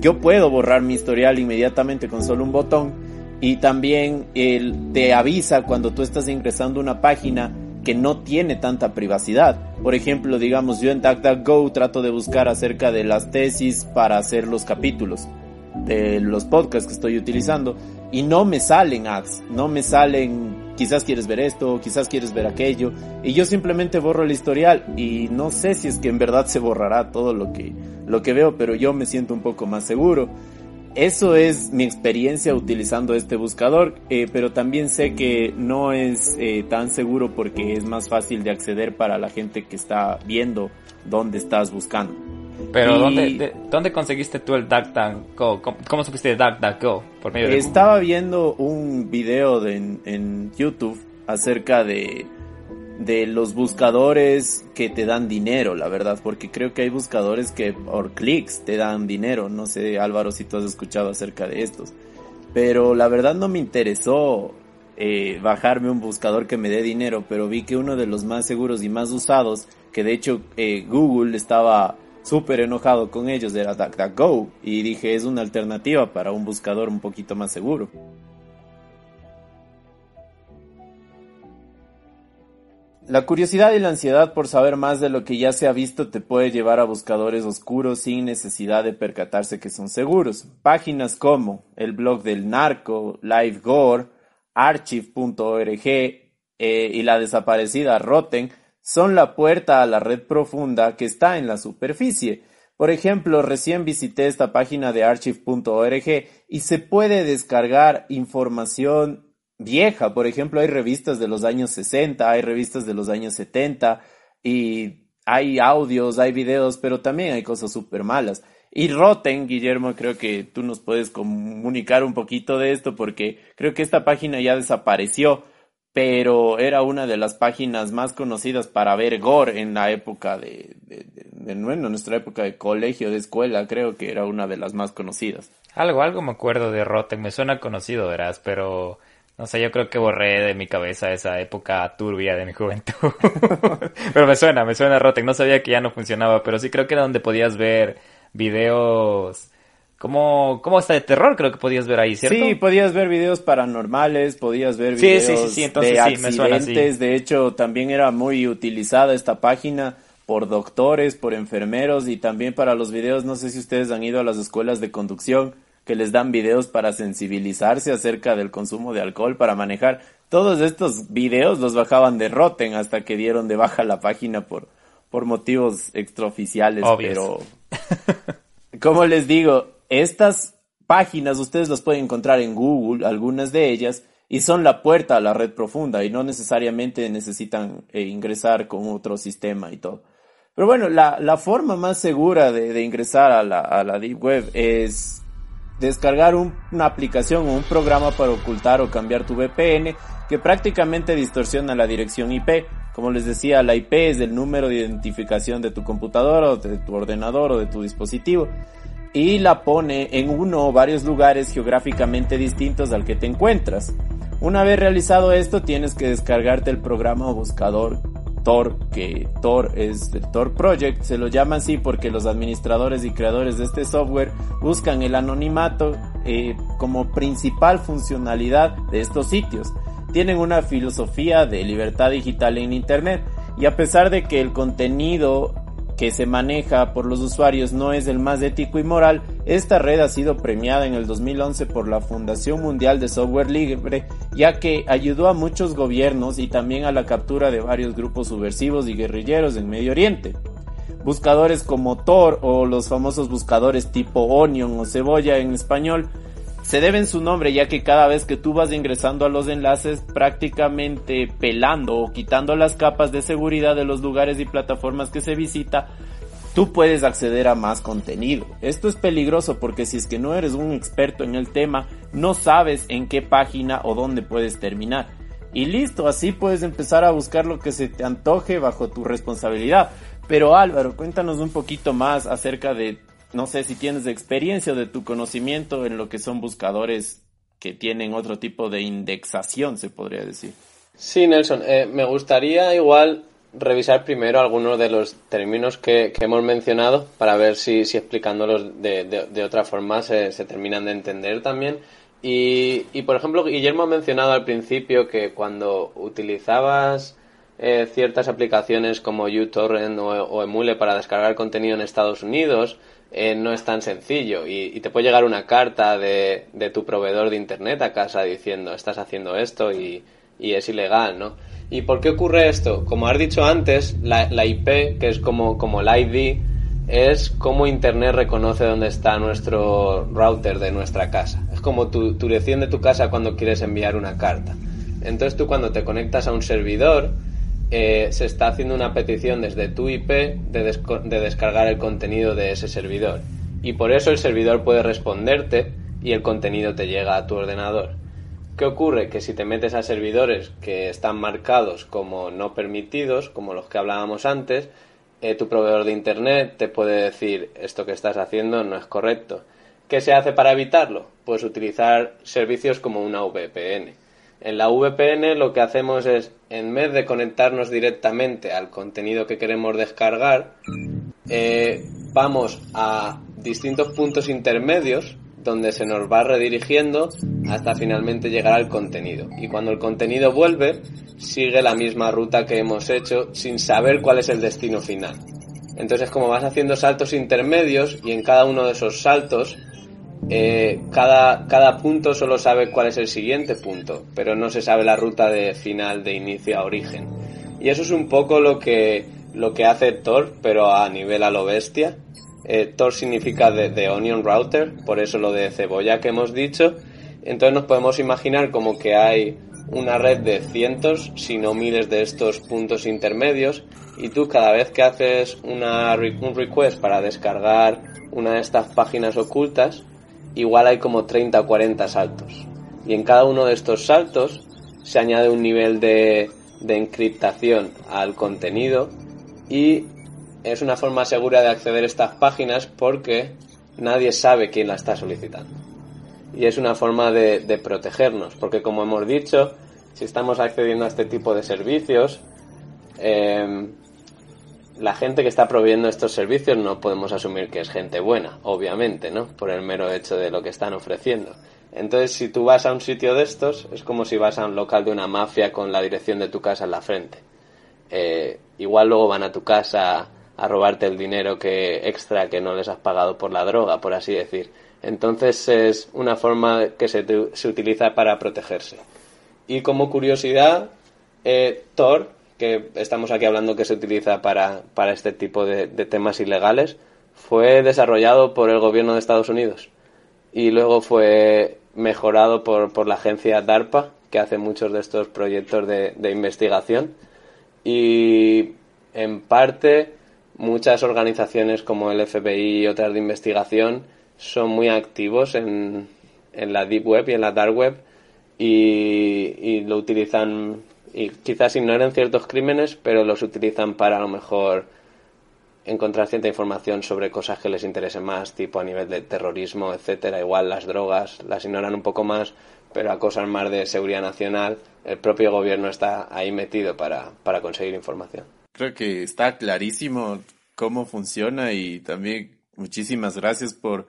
Speaker 1: yo puedo borrar mi historial inmediatamente con solo un botón y también él te avisa cuando tú estás ingresando una página que no tiene tanta privacidad. Por ejemplo, digamos, yo en DuckDuckGo trato de buscar acerca de las tesis para hacer los capítulos de los podcasts que estoy utilizando y no me salen ads, no me salen quizás quieres ver esto, quizás quieres ver aquello y yo simplemente borro el historial y no sé si es que en verdad se borrará todo lo que lo que veo, pero yo me siento un poco más seguro. Eso es mi experiencia utilizando este buscador, eh, pero también sé que no es eh, tan seguro porque es más fácil de acceder para la gente que está viendo dónde estás buscando.
Speaker 2: Pero
Speaker 1: Y-
Speaker 2: ¿dónde, de- ¿dónde conseguiste tú el DuckDuckGo? ¿Cómo, cómo supiste DuckDuckGo? Por medio de.
Speaker 1: Estaba viendo un video de- en, en YouTube acerca de, de los buscadores que te dan dinero, la verdad, porque creo que hay buscadores que por clics te dan dinero. No sé, Álvaro, si tú has escuchado acerca de estos. Pero la verdad no me interesó eh, bajarme un buscador que me dé dinero, pero vi que uno de los más seguros y más usados, que de hecho eh, Google estaba súper enojado con ellos, era DuckDuckGo, y dije es una alternativa para un buscador un poquito más seguro. La curiosidad y la ansiedad por saber más de lo que ya se ha visto te puede llevar a buscadores oscuros sin necesidad de percatarse que son seguros. Páginas como el blog del narco, LiveGore, Archive.org eh, y la desaparecida Rotten son la puerta a la red profunda que está en la superficie. Por ejemplo, recién visité esta página de archive.org y se puede descargar información vieja. Por ejemplo, hay revistas de los años 60, hay revistas de los años 70 y hay audios, hay videos, pero también hay cosas súper malas. Y Rotten, Guillermo, creo que tú nos puedes comunicar un poquito de esto porque creo que esta página ya desapareció, pero era una de las páginas más conocidas para ver gore en la época de, de, de, nuestra época de colegio, de escuela, creo que era una de las más conocidas.
Speaker 2: Algo, algo me acuerdo de Rotten, me suena conocido, verás, pero no sé, yo creo que borré de mi cabeza esa época turbia de mi juventud. pero me suena, me suena Rotten, no sabía que ya no funcionaba, pero sí creo que era donde podías ver videos como, como hasta de terror creo que podías ver ahí, ¿cierto?
Speaker 1: Sí, podías ver videos paranormales, podías ver videos
Speaker 2: sí, sí, sí, entonces
Speaker 1: de accidentes. De hecho, también era muy utilizada esta página por doctores, por enfermeros y también para los videos. No sé si ustedes han ido a las escuelas de conducción que les dan videos para sensibilizarse acerca del consumo de alcohol para manejar. Todos estos videos los bajaban de Rotten hasta que dieron de baja la página por, por motivos extraoficiales,
Speaker 2: Obvios.
Speaker 1: pero como les digo, estas páginas ustedes las pueden encontrar en Google, algunas de ellas, y son la puerta a la red profunda y no necesariamente necesitan eh, ingresar con otro sistema y todo. Pero bueno, la, la forma más segura de, de ingresar a la, a la Deep Web es descargar un- una aplicación o un programa para ocultar o cambiar tu VPN que prácticamente distorsiona la dirección IP. Como les decía, la IP es el número de identificación de tu computadora o de tu ordenador o de tu dispositivo. y la pone en uno o varios lugares geográficamente distintos al que te encuentras. Una vez realizado esto, tienes que descargarte el programa o buscador Tor, que Tor es el Tor Project, se lo llama así porque los administradores y creadores de este software buscan el anonimato eh, como principal funcionalidad de estos sitios. Tienen una filosofía de libertad digital en Internet y a pesar de que el contenido que se maneja por los usuarios no es el más ético y moral, esta red ha sido premiada en el 2011 por la Fundación Mundial de Software Libre, ya que ayudó a muchos gobiernos y también a la captura de varios grupos subversivos y guerrilleros en Medio Oriente. Buscadores como Tor o los famosos buscadores tipo Onion o Cebolla en español se deben su nombre ya que cada vez que tú vas ingresando a los enlaces prácticamente pelando o quitando las capas de seguridad de los lugares y plataformas que se visita, tú puedes acceder a más contenido. Esto es peligroso porque si es que no eres un experto en el tema, no sabes en qué página o dónde puedes terminar. Y listo, así puedes empezar a buscar lo que se te antoje bajo tu responsabilidad. Pero Álvaro, cuéntanos un poquito más acerca de no sé si tienes experiencia de tu conocimiento en lo que son buscadores que tienen otro tipo de indexación, se podría decir.
Speaker 3: Sí, Nelson, eh, me gustaría igual revisar primero algunos de los términos que, hemos mencionado para ver si, explicándolos de, de, otra forma se, se, terminan de entender también. Y, y, por ejemplo, Guillermo ha mencionado al principio que cuando utilizabas eh, ciertas aplicaciones como uTorrent o, o Emule para descargar contenido en Estados Unidos, eh, no es tan sencillo y, te puede llegar una carta de, de, tu proveedor de internet a casa diciendo estás haciendo esto y, y, es ilegal, ¿no? ¿Y por qué ocurre esto? Como has dicho antes, la, la IP, que es como, como el ID, es como Internet reconoce dónde está nuestro router de nuestra casa. Es como tu, tu dirección de tu casa cuando quieres enviar una carta. Entonces tú cuando te conectas a un servidor, eh, se está haciendo una petición desde tu IP de, de descargar el contenido de ese servidor. Y por eso el servidor puede responderte y el contenido te llega a tu ordenador. ¿Qué ocurre? Que si te metes a servidores que están marcados como no permitidos, como los que hablábamos antes, eh, tu proveedor de Internet te puede decir esto que estás haciendo no es correcto. ¿Qué se hace para evitarlo? Pues utilizar servicios como una VPN. En la VPN lo que hacemos es, en vez de conectarnos directamente al contenido que queremos descargar, eh, vamos a distintos puntos intermedios donde se nos va redirigiendo hasta finalmente llegar al contenido. Y cuando el contenido vuelve, sigue la misma ruta que hemos hecho sin saber cuál es el destino final. Entonces, como vas haciendo saltos intermedios y en cada uno de esos saltos eh, cada, cada punto solo sabe cuál es el siguiente punto, pero no se sabe la ruta de final de inicio a origen. Y eso es un poco lo que, lo que hace Tor, pero a nivel a lo bestia. Eh, Tor significa de, Onion Router, por eso lo de cebolla que hemos dicho. Entonces nos podemos imaginar como que hay una red de cientos, si no miles de estos puntos intermedios y tú cada vez que haces una, un request para descargar una de estas páginas ocultas, igual hay como 30 o 40 saltos. Y en cada uno de estos saltos se añade un nivel de, de encriptación al contenido y es una forma segura de acceder a estas páginas porque nadie sabe quién la está solicitando. Y es una forma de, de protegernos, porque como hemos dicho, si estamos accediendo a este tipo de servicios, eh, la gente que está proveyendo estos servicios no podemos asumir que es gente buena, obviamente, ¿no? Por el mero hecho de lo que están ofreciendo. Entonces, si tú vas a un sitio de estos, es como si vas a un local de una mafia con la dirección de tu casa en la frente. Eh, igual luego van a tu casa a robarte el dinero que extra que no les has pagado por la droga, por así decir. Entonces es una forma que se, se utiliza para protegerse. Y como curiosidad, eh, Tor que estamos aquí hablando que se utiliza para, para este tipo de, temas ilegales fue desarrollado por el gobierno de Estados Unidos y luego fue mejorado por, por la agencia DARPA, que hace muchos de estos proyectos de, de investigación. Y en parte muchas organizaciones como el FBI y otras de investigación son muy activos en, en la Deep Web y en la Dark Web y, y lo utilizan y quizás ignoren ciertos crímenes, pero los utilizan para a lo mejor encontrar cierta información sobre cosas que les interesen más, tipo a nivel de terrorismo, etcétera. Igual las drogas las ignoran un poco más, pero a cosas más de seguridad nacional, el propio gobierno está ahí metido para, para conseguir información.
Speaker 1: Creo que está clarísimo cómo funciona y también muchísimas gracias por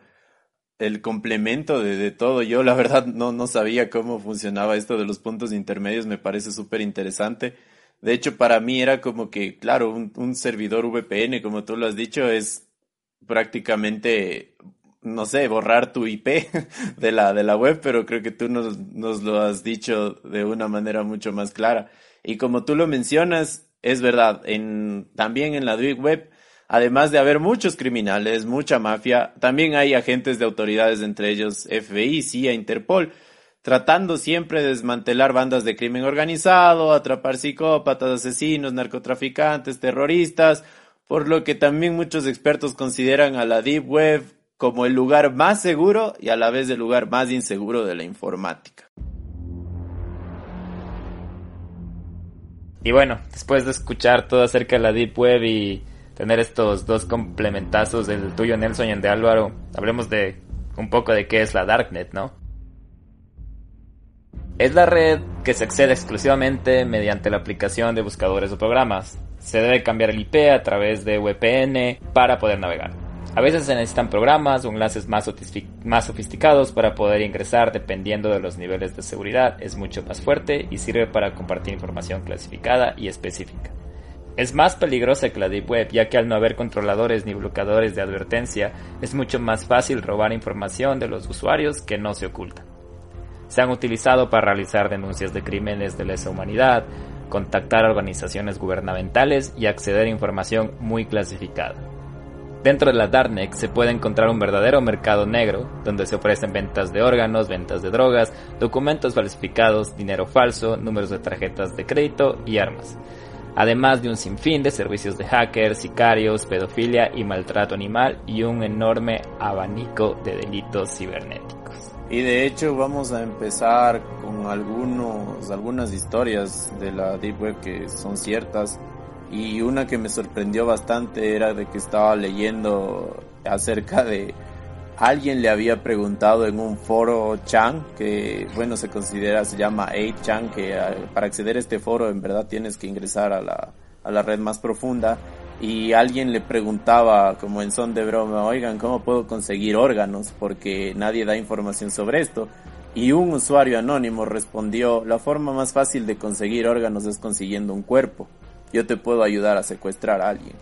Speaker 1: el complemento de, de, todo. Yo la verdad no, no sabía cómo funcionaba esto de los puntos intermedios, me parece súper interesante. De hecho, para mí era como que, claro, un, un, servidor VPN, como tú lo has dicho, es prácticamente, no sé, borrar tu IP de la, de la web, pero creo que tú nos, nos lo has dicho de una manera mucho más clara. Y como tú lo mencionas, es verdad, en, también en la Deep Web Además de haber muchos criminales, mucha mafia, también hay agentes de autoridades, entre ellos FBI, CIA, Interpol, tratando siempre de desmantelar bandas de crimen organizado, atrapar psicópatas, asesinos, narcotraficantes, terroristas, por lo que también muchos expertos consideran a la Deep Web como el lugar más seguro y a la vez el lugar más inseguro de la informática.
Speaker 2: Y bueno, después de escuchar todo acerca de la Deep Web y tener estos dos complementazos del tuyo Nelson y el de Álvaro, hablemos de un poco de qué es la Darknet, ¿no? Es la red que se accede exclusivamente mediante la aplicación de buscadores o programas. Se debe cambiar el IP a través de VPN para poder navegar. A veces se necesitan programas o enlaces más, más sofisticados para poder ingresar dependiendo de los niveles de seguridad. Es mucho más fuerte y sirve para compartir información clasificada y específica. Es más peligrosa que la Deep Web, ya que al no haber controladores ni bloqueadores de advertencia, es mucho más fácil robar información de los usuarios que no se oculta. Se han utilizado para realizar denuncias de crímenes de lesa humanidad, contactar organizaciones gubernamentales y acceder a información muy clasificada. Dentro de la Darknet se puede encontrar un verdadero mercado negro, donde se ofrecen ventas de órganos, ventas de drogas, documentos falsificados, dinero falso, números de tarjetas de crédito y armas además de un sinfín de servicios de hackers, sicarios, pedofilia y maltrato animal y un enorme abanico de delitos cibernéticos.
Speaker 1: Y de hecho vamos a empezar con algunos, algunas historias de la Deep Web que son ciertas y una que me sorprendió bastante era de que estaba leyendo acerca de alguien le había preguntado en un foro Chan, que bueno, se considera, se llama 8chan, que ah, para acceder a este foro en verdad tienes que ingresar a la, a la red más profunda. Y alguien le preguntaba, como en son de broma, oigan, ¿cómo puedo conseguir órganos? Porque nadie da información sobre esto. Y un usuario anónimo respondió, la forma más fácil de conseguir órganos es consiguiendo un cuerpo. Yo te puedo ayudar a secuestrar a alguien.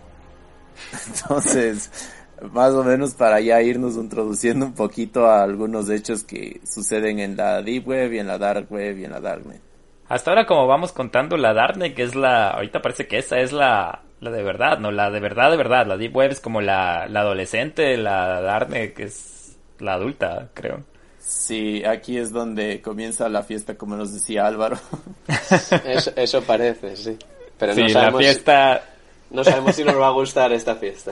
Speaker 1: Entonces, más o menos para ya irnos introduciendo un poquito a algunos hechos que suceden en la Deep Web y en la Dark Web y en la Darknet.
Speaker 2: Hasta ahora como vamos contando la Darknet, que es la, ahorita parece que esa es la, la de verdad, no, la de verdad, de verdad, la Deep Web es como la, la adolescente, la Darknet que es la adulta, creo.
Speaker 1: Sí, aquí es donde comienza la fiesta, como nos decía Álvaro.
Speaker 3: eso, eso parece, sí.
Speaker 2: Pero no sabemos, la fiesta...
Speaker 3: no sabemos si nos va a gustar esta fiesta.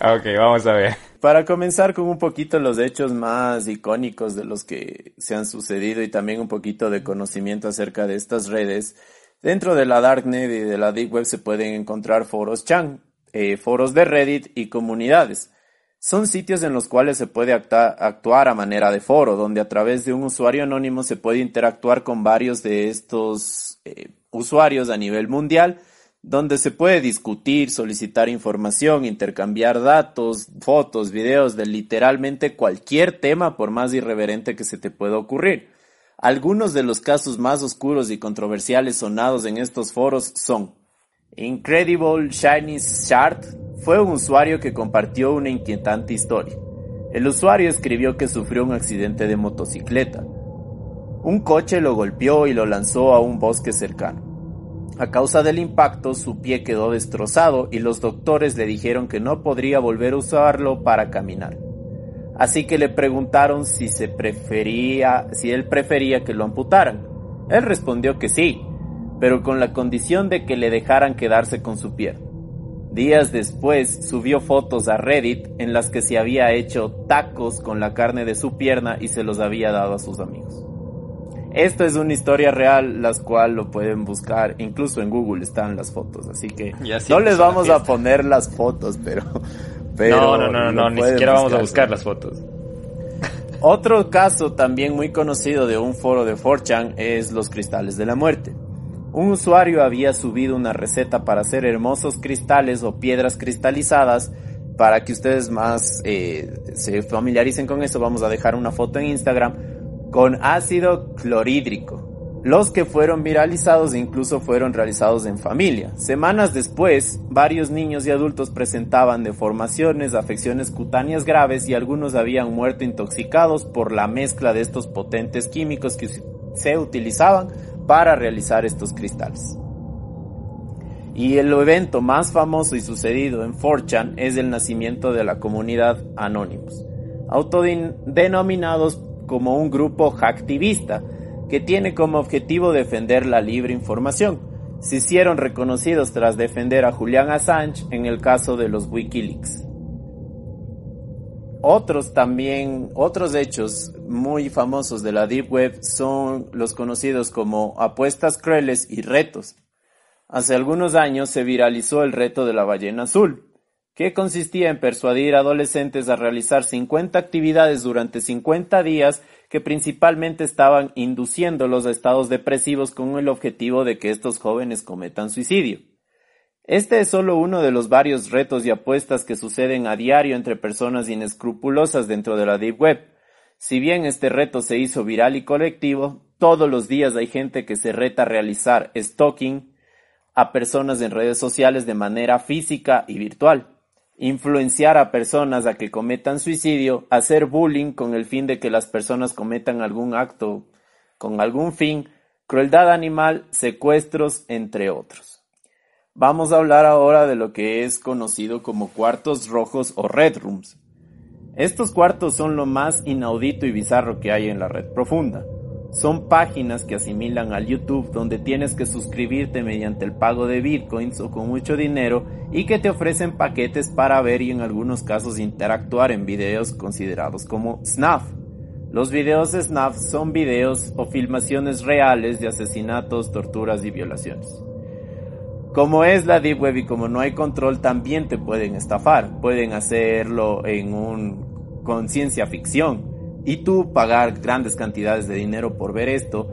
Speaker 2: Ok, vamos a ver.
Speaker 1: Para comenzar con un poquito los hechos más icónicos de los que se han sucedido y también un poquito de conocimiento acerca de estas redes, dentro de la Darknet y de la Deep Web se pueden encontrar foros Chan, eh, foros de Reddit y comunidades. Son sitios en los cuales se puede actuar a manera de foro, donde a través de un usuario anónimo se puede interactuar con varios de estos eh, usuarios a nivel mundial donde se puede discutir, solicitar información, intercambiar datos, fotos, videos de literalmente cualquier tema por más irreverente que se te pueda ocurrir. Algunos de los casos más oscuros y controversiales sonados en estos foros son Incredible Shiny Shard fue un usuario que compartió una inquietante historia. El usuario escribió que sufrió un accidente de motocicleta. Un coche lo golpeó y lo lanzó a un bosque cercano. A causa del impacto, su pie quedó destrozado y los doctores le dijeron que no podría volver a usarlo para caminar. Así que le preguntaron si se prefería, si él prefería que lo amputaran. Él respondió que sí, pero con la condición de que le dejaran quedarse con su pie. Días después subió fotos a Reddit en las que se había hecho tacos con la carne de su pierna y se los había dado a sus amigos. Esto es una historia real, las cual lo pueden buscar, incluso en Google están las fotos, así que no les vamos a poner las fotos, pero...
Speaker 2: pero no, no, no, no, ni siquiera vamos a buscar las fotos.
Speaker 1: Otro caso también muy conocido de un foro de 4chan es los cristales de la muerte. Un usuario había subido una receta para hacer hermosos cristales o piedras cristalizadas. Para que ustedes más eh, se familiaricen con eso, vamos a dejar una foto en Instagram con ácido clorhídrico. Los que fueron viralizados incluso fueron realizados en familia. Semanas después, varios niños y adultos presentaban deformaciones, afecciones cutáneas graves y algunos habían muerto intoxicados por la mezcla de estos potentes químicos que se utilizaban para realizar estos cristales. Y el evento más famoso y sucedido en 4chan es el nacimiento de la comunidad Anonymous, autodenominados como un grupo hacktivista que tiene como objetivo defender la libre información. Se hicieron reconocidos tras defender a Julian Assange en el caso de los Wikileaks. Otros también, otros hechos muy famosos de la Deep Web son los conocidos como apuestas crueles y retos. Hace algunos años se viralizó el reto de la ballena azul, que consistía en persuadir a adolescentes a realizar 50 actividades durante 50 días que principalmente estaban induciéndolos a estados depresivos con el objetivo de que estos jóvenes cometan suicidio. Este es solo uno de los varios retos y apuestas que suceden a diario entre personas inescrupulosas dentro de la Deep Web. Si bien este reto se hizo viral y colectivo, todos los días hay gente que se reta a realizar stalking a personas en redes sociales de manera física y virtual, influenciar a personas a que cometan suicidio, hacer bullying con el fin de que las personas cometan algún acto con algún fin, crueldad animal, secuestros, entre otros. Vamos a hablar ahora de lo que es conocido como cuartos rojos o red rooms. Estos cuartos son lo más inaudito y bizarro que hay en la red profunda. Son páginas que asimilan al YouTube donde tienes que suscribirte mediante el pago de bitcoins o con mucho dinero y que te ofrecen paquetes para ver y en algunos casos interactuar en videos considerados como snuff. Los videos snuff son videos o filmaciones reales de asesinatos, torturas y violaciones. Como es la Deep Web y como no hay control, también te pueden estafar. Pueden hacerlo en un conciencia ficción y tú pagar grandes cantidades de dinero por ver esto.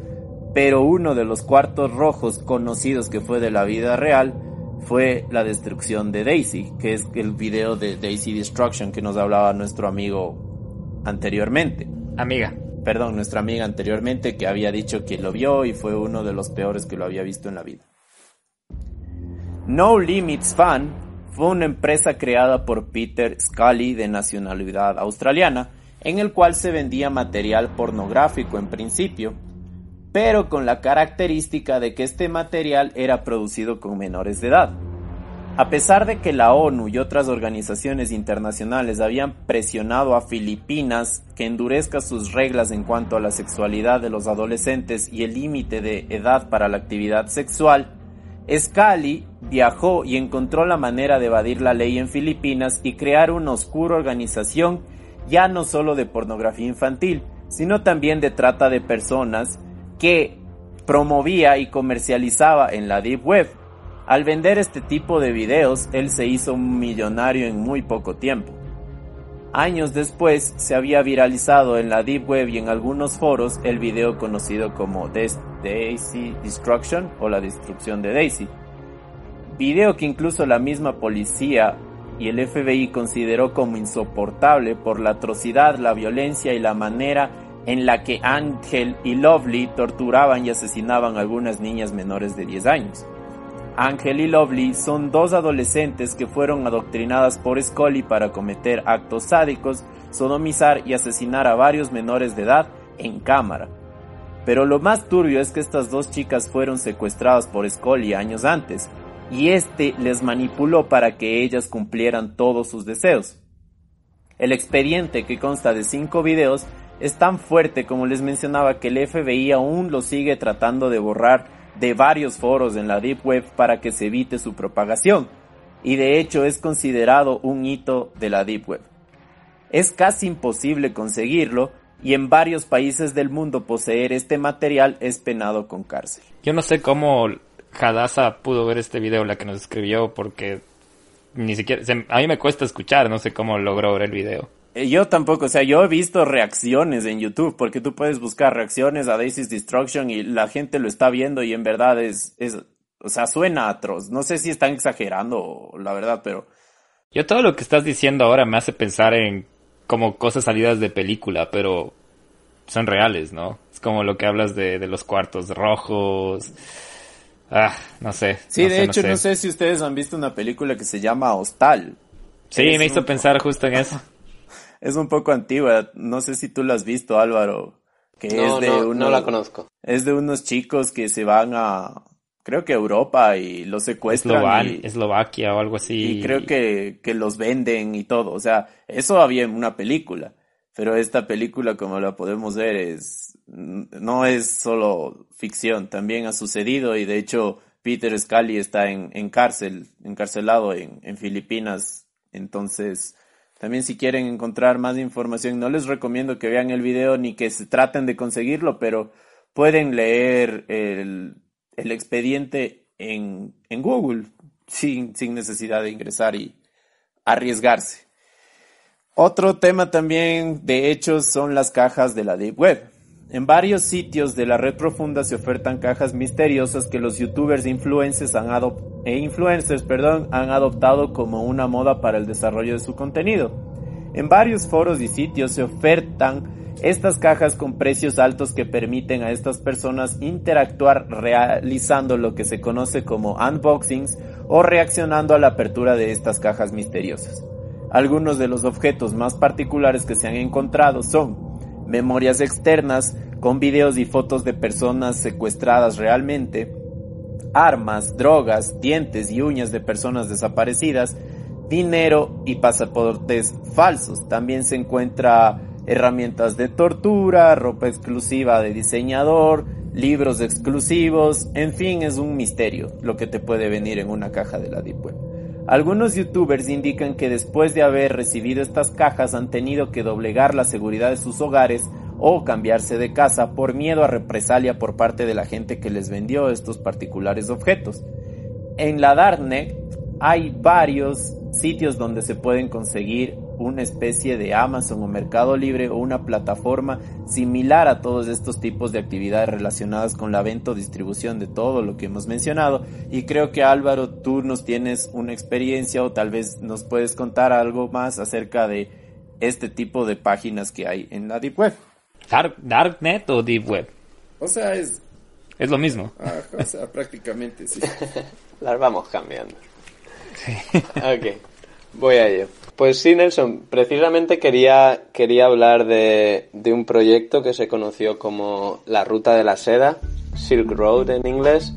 Speaker 1: Pero uno de los cuartos rojos conocidos que fue de la vida real fue la destrucción de Daisy, que es el video de Daisy Destruction que nos hablaba nuestro amigo anteriormente.
Speaker 2: Amiga.
Speaker 1: Perdón, nuestra amiga anteriormente que había dicho que lo vio y fue uno de los peores que lo había visto en la vida. No Limits Fan fue una empresa creada por Peter Scully de nacionalidad australiana, en el cual se vendía material pornográfico en principio, pero con la característica de que este material era producido con menores de edad. A pesar de que la ONU y otras organizaciones internacionales habían presionado a Filipinas que endurezca sus reglas en cuanto a la sexualidad de los adolescentes y el límite de edad para la actividad sexual, Scali viajó y encontró la manera de evadir la ley en Filipinas y crear una oscura organización ya no solo de pornografía infantil, sino también de trata de personas que promovía y comercializaba en la Deep Web. Al vender este tipo de videos, él se hizo un millonario en muy poco tiempo. Años después se había viralizado en la Deep Web y en algunos foros el video conocido como Daisy Destruction o la destrucción de Daisy. Video que incluso la misma policía y el FBI consideró como insoportable por la atrocidad, la violencia y la manera en la que Angel y Lovely torturaban y asesinaban a algunas niñas menores de 10 años. Angel y Lovely son dos adolescentes que fueron adoctrinadas por Scully para cometer actos sádicos, sodomizar y asesinar a varios menores de edad en cámara. Pero lo más turbio es que estas dos chicas fueron secuestradas por Scully años antes, y este les manipuló para que ellas cumplieran todos sus deseos. El expediente, que consta de cinco videos, es tan fuerte como les mencionaba que el FBI aún lo sigue tratando de borrar de varios foros en la Deep Web para que se evite su propagación, y de hecho es considerado un hito de la Deep Web. Es casi imposible conseguirlo, y en varios países del mundo poseer este material es penado con cárcel.
Speaker 2: Yo no sé cómo Hadassah pudo ver este video, la que nos escribió, porque ni siquiera, a mí me cuesta escuchar, no sé cómo logró ver el video.
Speaker 1: Eh, yo tampoco, o sea, yo he visto reacciones en YouTube, porque tú puedes buscar reacciones a Daisy's Destruction y la gente lo está viendo y en verdad es, es, o sea, suena atroz. No sé si están exagerando, la verdad, pero...
Speaker 2: Yo todo lo que estás diciendo ahora me hace pensar en como cosas salidas de película, pero son reales, ¿no? Es como lo que hablas de, de los cuartos rojos. Ah, no sé.
Speaker 1: Sí, de hecho, no sé. si ustedes han visto una película que se llama Hostal.
Speaker 2: Sí, me hizo pensar justo en eso.
Speaker 1: es un poco antigua. No sé si tú la has visto, Álvaro.
Speaker 3: Que no, es de no, no la conozco.
Speaker 1: Es de unos chicos que se van a, creo que Europa y los secuestran.
Speaker 2: Eslovaquia o algo así.
Speaker 1: Y creo que, que los venden y todo. O sea, eso había en una película. Pero esta película, como la podemos ver, es, no es solo ficción, también ha sucedido y de hecho Peter Scully está en, cárcel, encarcelado en, Filipinas. Entonces, también si quieren encontrar más información, no les recomiendo que vean el video ni que se traten de conseguirlo, pero pueden leer el, expediente en, Google sin, sin necesidad de ingresar y arriesgarse. Otro tema también, de hecho, son las cajas de la Deep Web. En varios sitios de la red profunda se ofertan cajas misteriosas que los youtubers e influencers han, e influencers, perdón, han adoptado como una moda para el desarrollo de su contenido. En varios foros y sitios se ofertan estas cajas con precios altos que permiten a estas personas interactuar realizando lo que se conoce como unboxings o reaccionando a la apertura de estas cajas misteriosas. Algunos de los objetos más particulares que se han encontrado son memorias externas con videos y fotos de personas secuestradas realmente, armas, drogas, dientes y uñas de personas desaparecidas, dinero y pasaportes falsos. También se encuentra herramientas de tortura, ropa exclusiva de diseñador, libros exclusivos, en fin, es un misterio lo que te puede venir en una caja de la Deep Web. Algunos youtubers indican que después de haber recibido estas cajas han tenido que doblegar la seguridad de sus hogares o cambiarse de casa por miedo a represalia por parte de la gente que les vendió estos particulares objetos. En la Darknet hay varios sitios donde se pueden conseguir una especie de Amazon o Mercado Libre o una plataforma similar a todos estos tipos de actividades relacionadas con la venta o distribución de todo lo que hemos mencionado. Y creo que Álvaro, tú nos tienes una experiencia o tal vez nos puedes contar algo más acerca de este tipo de páginas que hay en la Deep Web.
Speaker 2: ¿Darknet o Deep Web?
Speaker 1: O sea, es...
Speaker 2: Es lo mismo.
Speaker 1: Ah, o sea, prácticamente, sí.
Speaker 3: Las vamos cambiando. Sí. ok, voy a ello. Pues sí, Nelson, precisamente quería, quería hablar de, de, un proyecto que se conoció como la Ruta de la Seda, Silk Road en inglés,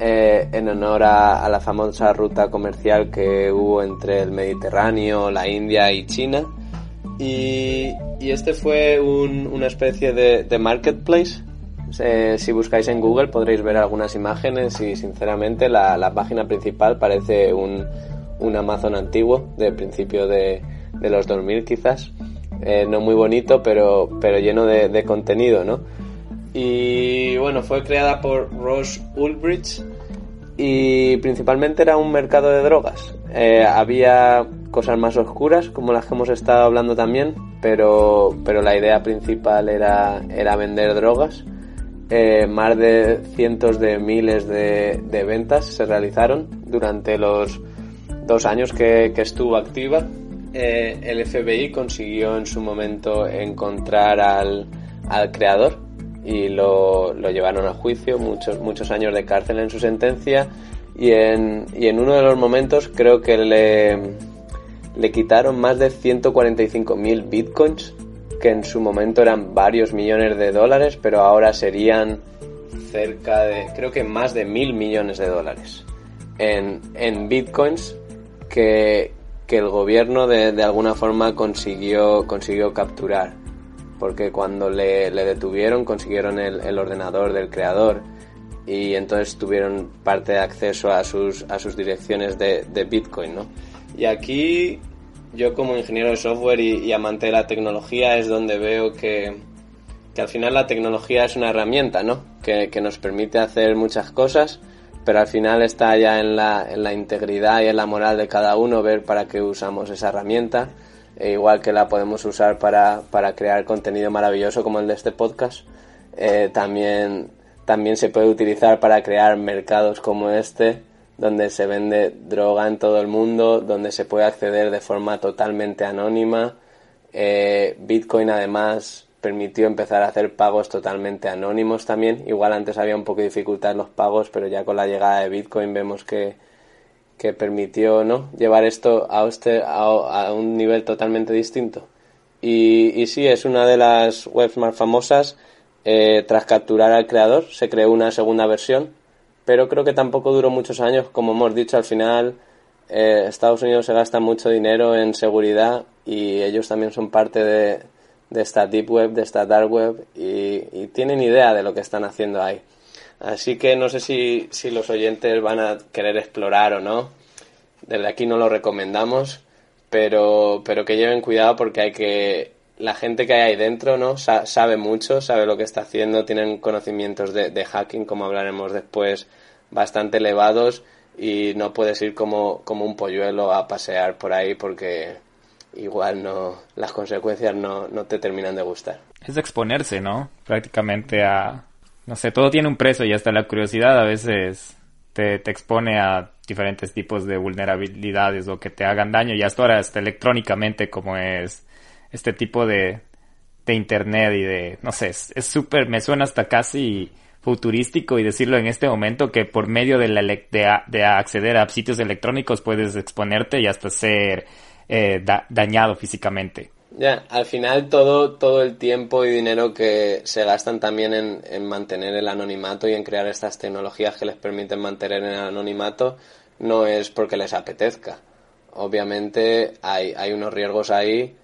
Speaker 3: eh, en honor a, la famosa ruta comercial que hubo entre el Mediterráneo, la India y China. Y, este fue un, una especie de, de marketplace. Eh, si buscáis en Google podréis ver algunas imágenes y sinceramente la, la página principal parece un, un Amazon antiguo, de principio de, de los 2000 quizás. Eh, no muy bonito, pero, pero lleno de, de, contenido, ¿no? Y bueno, fue creada por Ross Ulbricht y principalmente era un mercado de drogas. Eh, había cosas más oscuras, como las que hemos estado hablando también, pero, pero la idea principal era, era vender drogas. Eh, más de cientos de miles de, de ventas se realizaron durante los dos años que, estuvo activa, eh, el FBI consiguió en su momento encontrar al, creador y lo, llevaron a juicio, muchos, muchos años de cárcel en su sentencia y en, y en uno de los momentos creo que le, le quitaron más de 145.000 bitcoins, que en su momento eran varios millones de dólares, pero ahora serían cerca de, creo que más de mil millones de dólares en, en bitcoins que, el gobierno de, de, alguna forma consiguió, consiguió capturar. Porque cuando le, detuvieron consiguieron el, ordenador del creador y entonces tuvieron parte de acceso a sus, a sus direcciones de, Bitcoin, ¿no? Y aquí yo como ingeniero de software y, amante de la tecnología es donde veo que, que, al final la tecnología es una herramienta, ¿no? Que, que, nos permite hacer muchas cosas, pero al final está ya en la, en la integridad y en la moral de cada uno ver para qué usamos esa herramienta, e igual que la podemos usar para, para crear contenido maravilloso como el de este podcast, eh, también, también se puede utilizar para crear mercados como este donde se vende droga en todo el mundo, donde se puede acceder de forma totalmente anónima. Eh, Bitcoin además permitió empezar a hacer pagos totalmente anónimos también. Igual antes había un poco de dificultad en los pagos, pero ya con la llegada de Bitcoin vemos que, que permitió ¿no? llevar esto a, este, a, un nivel totalmente distinto. Y, y, sí, es una de las webs más famosas. Eh, tras capturar al creador, se creó una segunda versión pero creo que tampoco duró muchos años. Como hemos dicho, al final eh, Estados Unidos se gasta mucho dinero en seguridad y ellos también son parte de, esta deep web, de esta dark web y, tienen idea de lo que están haciendo ahí. Así que no sé si, si los oyentes van a querer explorar o no. Desde aquí no lo recomendamos, pero, pero que lleven cuidado porque hay que la gente que hay ahí dentro no sabe mucho, sabe lo que está haciendo, tienen conocimientos de, hacking, como hablaremos después, bastante elevados y no puedes ir como, como un polluelo a pasear por ahí porque igual no las consecuencias no, no te terminan de gustar.
Speaker 2: Es exponerse, ¿no? Prácticamente a... No sé, todo tiene un precio y hasta la curiosidad a veces te, te expone a diferentes tipos de vulnerabilidades o que te hagan daño y hasta ahora hasta electrónicamente como es este tipo de, de internet y de, no sé, es súper, me suena hasta casi futurístico y decirlo en este momento que por medio de, la, de, de acceder a sitios electrónicos puedes exponerte y hasta ser eh, dañado físicamente.
Speaker 3: Ya, al final todo, todo el tiempo y dinero que se gastan también en, en, mantener el anonimato y en crear estas tecnologías que les permiten mantener el anonimato no es porque les apetezca. Obviamente hay, hay unos riesgos ahí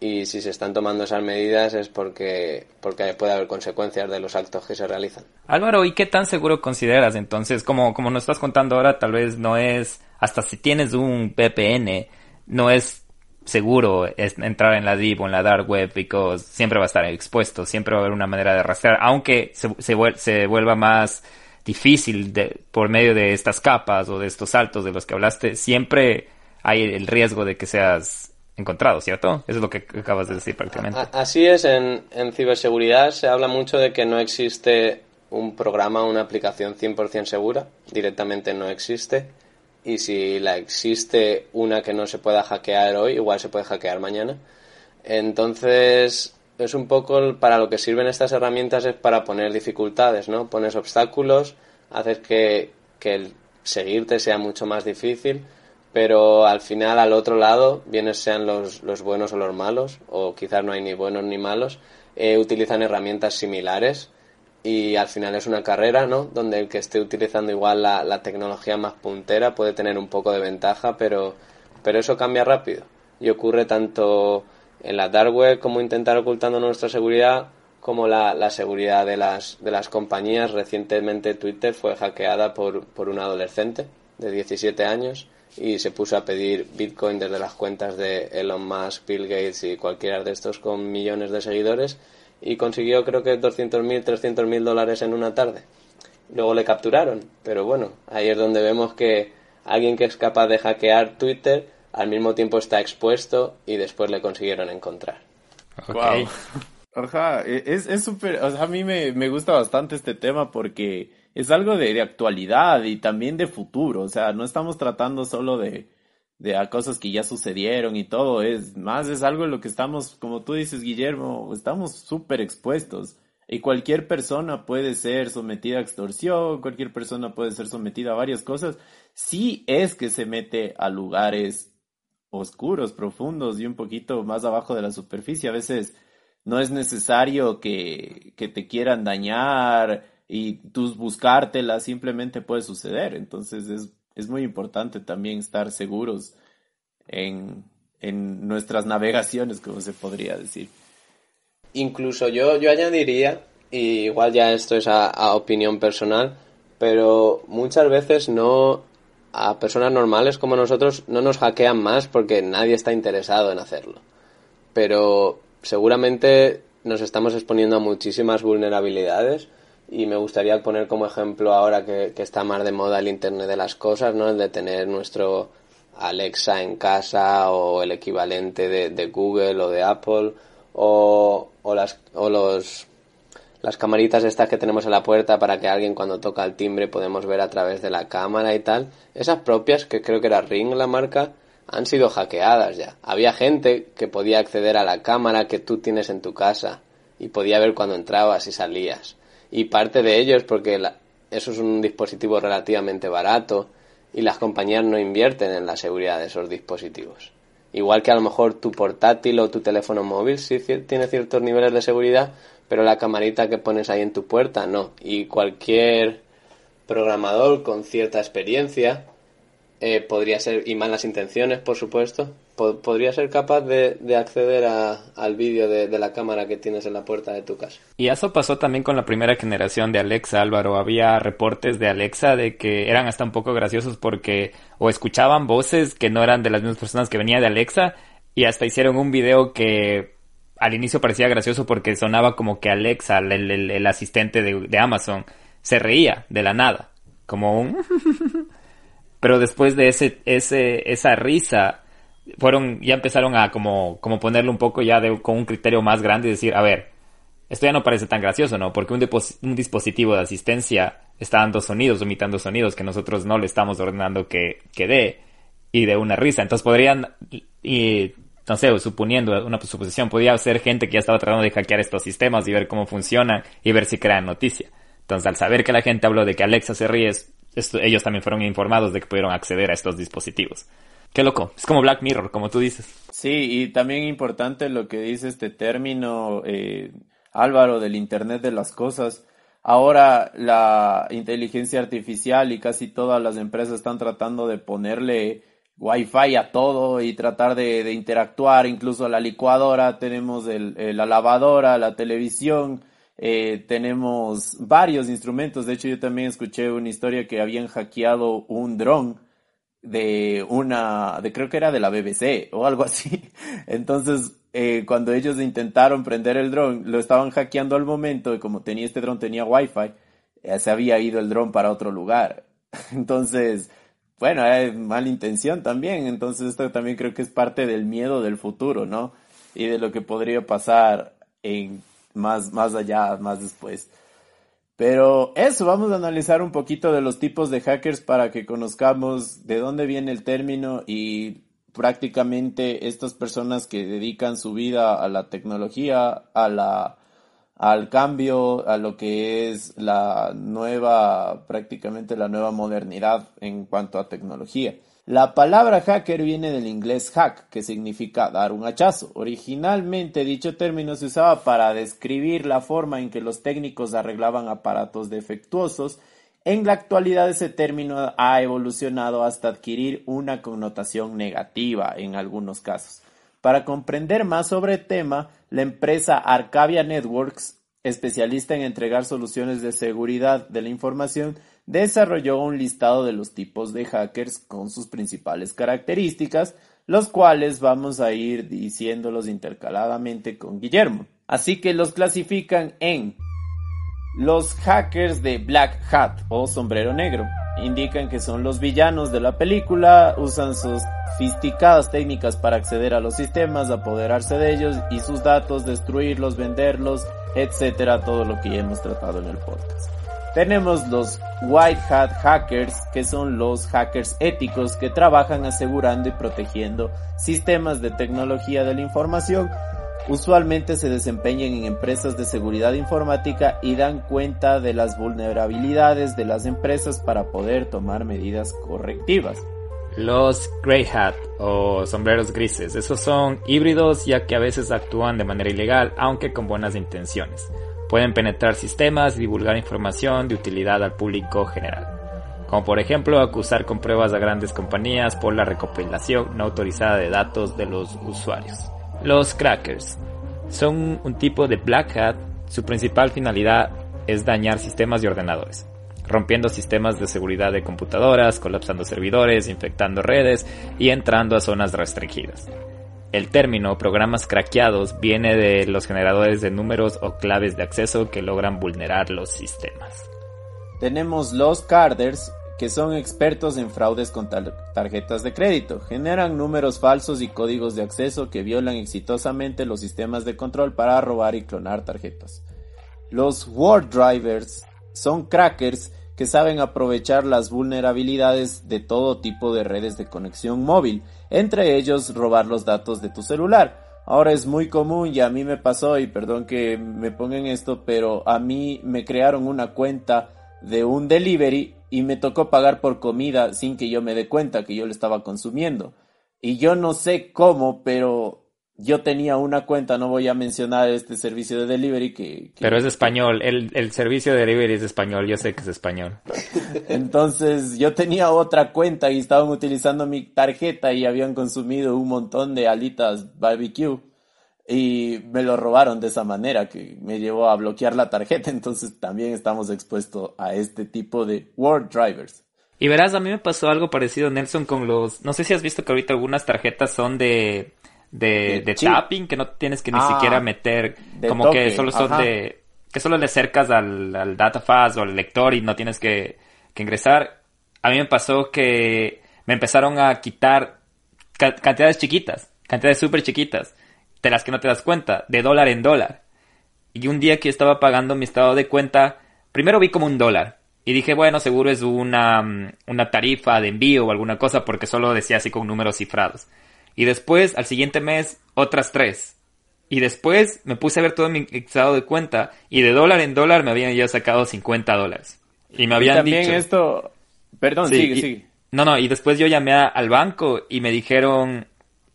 Speaker 3: y si se están tomando esas medidas es porque, porque puede haber consecuencias de los actos que se realizan.
Speaker 2: Álvaro, ¿y qué tan seguro consideras entonces? Como, como nos estás contando ahora, tal vez no es, hasta si tienes un VPN, no es seguro entrar en la deep o en la dark web porque siempre va a estar expuesto, siempre va a haber una manera de rastrear, aunque se, se, se vuelva más difícil de, por medio de estas capas o de estos saltos de los que hablaste, siempre hay el riesgo de que seas encontrado, ¿cierto? Eso es lo que acabas de decir prácticamente.
Speaker 3: Así es, en, en ciberseguridad se habla mucho de que no existe un programa, una aplicación 100% segura, directamente no existe. Y si la existe una que no se pueda hackear hoy, igual se puede hackear mañana. Entonces, es un poco para lo que sirven estas herramientas es para poner dificultades, ¿no? Pones obstáculos, haces que, que el seguirte sea mucho más difícil pero al final al otro lado, bienes sean los, los buenos o los malos, o quizás no hay ni buenos ni malos, eh, utilizan herramientas similares y al final es una carrera, ¿no? Donde el que esté utilizando igual la, tecnología más puntera puede tener un poco de ventaja, pero, pero eso cambia rápido y ocurre tanto en la dark web como intentar ocultando nuestra seguridad como la, la seguridad de las, de las compañías. Recientemente Twitter fue hackeada por, por un adolescente de 17 años y se puso a pedir Bitcoin desde las cuentas de Elon Musk, Bill Gates y cualquiera de estos con millones de seguidores y consiguió creo que 200.000, 300.000 dólares en una tarde. Luego le capturaron, pero bueno, ahí es donde vemos que alguien que es capaz de hackear Twitter al mismo tiempo está expuesto y después le consiguieron encontrar.
Speaker 1: Wow. Ajá, e, es súper, o sea, a mí me, me gusta bastante este tema porque es algo de, actualidad y también de futuro. O sea, no estamos tratando solo de, de cosas que ya sucedieron y todo. Es más, es algo en lo que estamos, como tú dices, Guillermo, estamos súper expuestos. Y cualquier persona puede ser sometida a extorsión, cualquier persona puede ser sometida a varias cosas. Si es que se mete a lugares oscuros, profundos y un poquito más abajo de la superficie. A veces no es necesario que, que te quieran dañar, y tú buscártela simplemente puede suceder. Entonces es, es muy importante también estar seguros en, en nuestras navegaciones, como se podría decir.
Speaker 3: Incluso yo, yo añadiría, y igual ya esto es a, opinión personal, pero muchas veces no, a personas normales como nosotros no nos hackean más porque nadie está interesado en hacerlo. Pero seguramente nos estamos exponiendo a muchísimas vulnerabilidades y me gustaría poner como ejemplo ahora que, está más de moda el Internet de las Cosas, ¿no? El de tener nuestro Alexa en casa o el equivalente de, Google o de Apple o, o, las, o los, las camaritas estas que tenemos en la puerta para que alguien cuando toca el timbre podemos ver a través de la cámara y tal. Esas propias, que creo que era Ring la marca, han sido hackeadas ya. Había gente que podía acceder a la cámara que tú tienes en tu casa y podía ver cuando entrabas y salías y parte de ello es porque eso es un dispositivo relativamente barato y las compañías no invierten en la seguridad de esos dispositivos. Igual que a lo mejor tu portátil o tu teléfono móvil sí tiene ciertos niveles de seguridad, pero la camarita que pones ahí en tu puerta no. Y cualquier programador con cierta experiencia eh, podría ser, y malas intenciones, por supuesto, podría ser capaz de, acceder al vídeo de, la cámara que tienes en la puerta de tu casa.
Speaker 2: Y eso pasó también con la primera generación de Alexa, Álvaro. Había reportes de Alexa de que eran hasta un poco graciosos porque o escuchaban voces que no eran de las mismas personas que venía de Alexa y hasta hicieron un video que al inicio parecía gracioso porque sonaba como que Alexa, el, asistente de, de Amazon, se reía de la nada, como un... pero después de ese, ese, esa risa, fueron, ya empezaron a como, como ponerle un poco ya de, con un criterio más grande y decir, a ver, esto ya no parece tan gracioso, ¿no? Porque un, un dispositivo de asistencia está dando sonidos, imitando sonidos que nosotros no le estamos ordenando que, que dé y de una risa. Entonces podrían, y, no sé, suponiendo una suposición, podría ser gente que ya estaba tratando de hackear estos sistemas y ver cómo funcionan y ver si crean noticia. Entonces al saber que la gente habló de que Alexa se ríe, ellos también fueron informados de que pudieron acceder a estos dispositivos. Qué loco, es como Black Mirror, como tú dices.
Speaker 1: Sí, y también importante lo que dice este término, eh, Álvaro, del Internet de las Cosas. Ahora la inteligencia artificial y casi todas las empresas están tratando de ponerle Wi-Fi a todo y tratar de, interactuar, incluso la licuadora, tenemos el, la lavadora, la televisión, eh, tenemos varios instrumentos. De hecho, yo también escuché una historia que habían hackeado un dron de una, de creo que era de la BBC o algo así. Entonces, eh, cuando ellos intentaron prender el dron, lo estaban hackeando al momento y como tenía este dron, tenía wifi, eh, se había ido el dron para otro lugar. Entonces, bueno, hay mala intención también. Entonces, esto también creo que es parte del miedo del futuro, ¿no? Y de lo que podría pasar en más, más allá, más después. Pero eso, vamos a analizar un poquito de los tipos de hackers para que conozcamos de dónde viene el término y prácticamente estas personas que dedican su vida a la tecnología, a la, al cambio, a lo que es la nueva, prácticamente la nueva modernidad en cuanto a tecnología. La palabra hacker viene del inglés hack, que significa dar un hachazo. Originalmente dicho término se usaba para describir la forma en que los técnicos arreglaban aparatos defectuosos. En la actualidad ese término ha evolucionado hasta adquirir una connotación negativa en algunos casos. Para comprender más sobre el tema, la empresa Arcavia Networks, especialista en entregar soluciones de seguridad de la información, desarrolló un listado de los tipos de hackers con sus principales características, los cuales vamos a ir diciéndolos intercaladamente con Guillermo. Así que los clasifican en los hackers de Black Hat o sombrero negro. Indican que son los villanos de la película, usan sofisticadas técnicas para acceder a los sistemas, apoderarse de ellos y sus datos, destruirlos, venderlos, etcétera, todo lo que ya hemos tratado en el podcast. Tenemos los White Hat Hackers, que son los hackers éticos que trabajan asegurando y protegiendo sistemas de tecnología de la información. Usualmente se desempeñan en empresas de seguridad informática y dan cuenta de las vulnerabilidades de las empresas para poder tomar medidas correctivas.
Speaker 2: Los Grey Hat o sombreros grises, esos son híbridos ya que a veces actúan de manera ilegal aunque con buenas intenciones. Pueden penetrar sistemas y divulgar información de utilidad al público general, como por ejemplo acusar con pruebas a grandes compañías por la recopilación no autorizada de datos de los usuarios. Los crackers son un tipo de black hat, su principal finalidad es dañar sistemas y ordenadores. rompiendo sistemas de seguridad de computadoras, colapsando servidores, infectando redes y entrando a zonas restringidas. El término programas craqueados viene de los generadores de números o claves de acceso que logran vulnerar los sistemas.
Speaker 1: Tenemos los carders, que son expertos en fraudes con tarjetas de crédito. Generan números falsos y códigos de acceso que violan exitosamente los sistemas de control para robar y clonar tarjetas. Los word drivers son crackers que saben aprovechar las vulnerabilidades de todo tipo de redes de conexión móvil, entre ellos robar los datos de tu celular. Ahora es muy común y a mí me pasó, y perdón que me pongan esto, pero a mí me crearon una cuenta de un delivery y me tocó pagar por comida sin que yo me dé cuenta que yo lo estaba consumiendo. Y yo no sé cómo, pero yo tenía una cuenta, no voy a mencionar este servicio de delivery que...
Speaker 2: Pero es español, el, el, servicio de delivery es español, yo sé que es español.
Speaker 1: Entonces yo tenía otra cuenta y estaban utilizando mi tarjeta y habían consumido un montón de alitas barbecue y me lo robaron de esa manera que me llevó a bloquear la tarjeta, entonces también estamos expuestos a este tipo de word drivers.
Speaker 2: Y verás, a mí me pasó algo parecido, Nelson, con los... No sé si has visto que ahorita algunas tarjetas son de... De, de, tapping, que no tienes que ni ah, siquiera meter, como que solo son de, que solo le acercas al, al datafaz o al lector y no tienes que, que ingresar. A mí me pasó que me empezaron a quitar cantidades chiquitas, cantidades súper chiquitas de las que no te das cuenta, de dólar en dólar. Y un día que estaba pagando mi estado de cuenta, primero vi como un dólar. Y dije, bueno, seguro es una, mm, una tarifa de envío o alguna cosa porque solo decía así con números cifrados. Y después, al siguiente mes, otras tres. Y después me puse a ver todo mi estado de cuenta y de dólar en dólar me habían ya sacado 50 dólares. Y me habían
Speaker 1: también esto... Perdón, sigue, sigue.
Speaker 2: No, no, y después yo llamé al banco y me dijeron,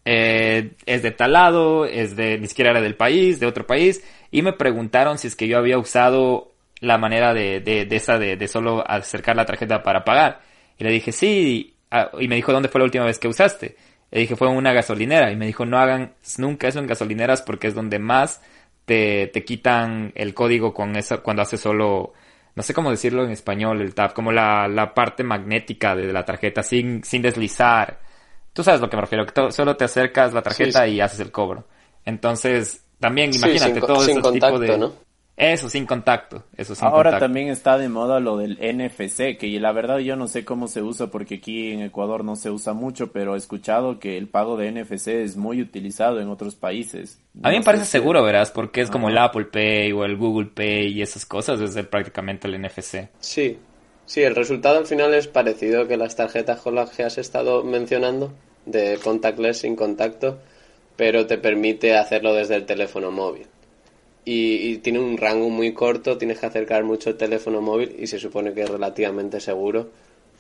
Speaker 2: eh, es de tal lado, es de, ni siquiera era del país, de otro país, y me preguntaron si es que yo había usado la manera de, de, de esa de, de, solo acercar la tarjeta para pagar. Y le dije, sí, ah, y me dijo, ¿dónde fue la última vez que usaste? Le dije, fue en una gasolinera, y me dijo, no hagan nunca eso en gasolineras porque es donde más te, te quitan el código con eso, cuando haces solo, no sé cómo decirlo en español, el tap, como la, la parte magnética de la tarjeta sin, sin deslizar Tú sabes lo que me refiero, que solo te acercas la tarjeta y haces el cobro. Entonces, también imagínate todo ese tipo de... ¿no? Eso, sin contacto. Eso sin
Speaker 1: Ahora también está de moda lo del NFC, que la verdad yo no sé cómo se usa porque aquí en Ecuador no se usa mucho, pero he escuchado que el pago de NFC es muy utilizado en otros países.
Speaker 2: a mí me parece seguro, verás, porque es como el Apple Pay o el Google Pay y esas cosas, es prácticamente el NFC.
Speaker 3: Sí, Sí, el resultado al final es parecido que las tarjetas con las que has estado mencionando, de contactless sin contacto, pero te permite hacerlo desde el teléfono móvil. Y, tiene un rango muy corto, tienes que acercar mucho el teléfono móvil y se supone que es relativamente seguro,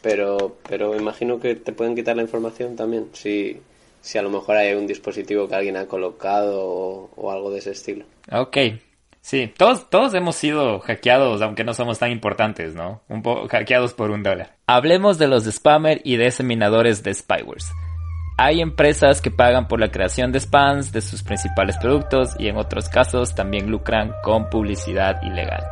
Speaker 3: pero, pero imagino que te pueden quitar la información también, si, si a lo mejor hay un dispositivo que alguien ha colocado o, algo de ese estilo.
Speaker 2: Ok, Sí, todos, todos hemos sido hackeados, aunque no somos tan importantes, ¿no? Un poco hackeados por un dólar. Hablemos de los spammer y diseminadores de spywares. Hay empresas que pagan por la creación de spams de sus principales productos y en otros casos también lucran con publicidad ilegal.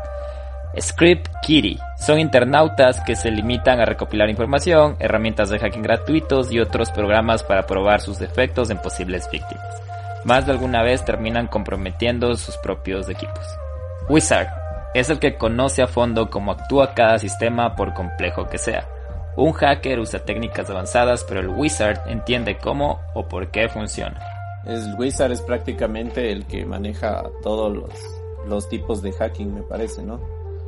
Speaker 2: Script Kitty son internautas que se limitan a recopilar información, herramientas de hacking gratuitos y otros programas para probar sus defectos en posibles víctimas más de alguna vez terminan comprometiendo sus propios equipos. Wizard es el que conoce a fondo cómo actúa cada sistema por complejo que sea. Un hacker usa técnicas avanzadas, pero el Wizard entiende cómo o por qué funciona.
Speaker 1: El Wizard es prácticamente el que maneja todos los, los tipos de hacking, me parece, ¿no?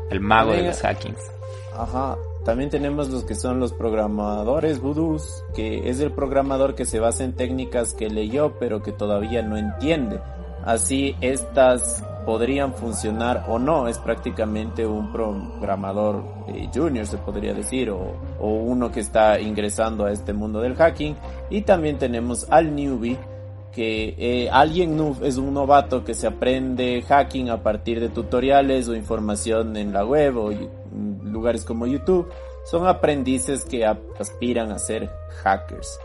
Speaker 2: El mago de los hackings.
Speaker 1: Ajá, también tenemos los que son los programadores voodoos, que es el programador que se basa en técnicas que leyó pero que todavía no entiende. Así estas podrían funcionar o no, es prácticamente un programador eh, junior se podría decir o, o, uno que está ingresando a este mundo del hacking. Y también tenemos al newbie que eh, alguien es un novato que se aprende hacking a partir de tutoriales o información en la web o lugares como YouTube, son aprendices que aspiran a ser hackers.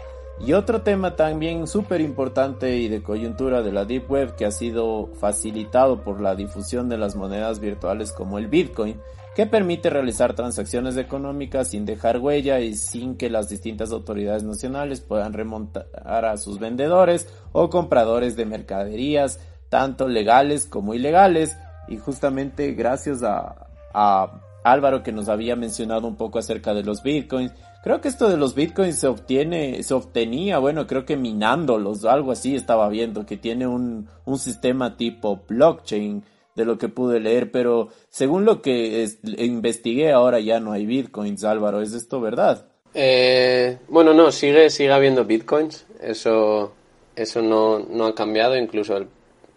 Speaker 1: Y otro tema también súper importante y de coyuntura de la Deep Web que ha sido facilitado por la difusión de las monedas virtuales como el Bitcoin, que permite realizar transacciones económicas sin dejar huella y sin que las distintas autoridades nacionales puedan remontar a sus vendedores o compradores de mercaderías, tanto legales como ilegales. Y justamente gracias a, a Álvaro que nos había mencionado un poco acerca de los bitcoins, Creo que esto de los bitcoins se obtiene, se obtenía, bueno, creo que minándolos, algo así estaba viendo, que tiene un, un sistema tipo blockchain de lo que pude leer, pero según lo que investigué ahora ya no hay bitcoins, Álvaro, ¿es esto verdad?
Speaker 3: Eh, bueno, no, sigue, sigue habiendo bitcoins, eso, eso no, no ha cambiado, incluso el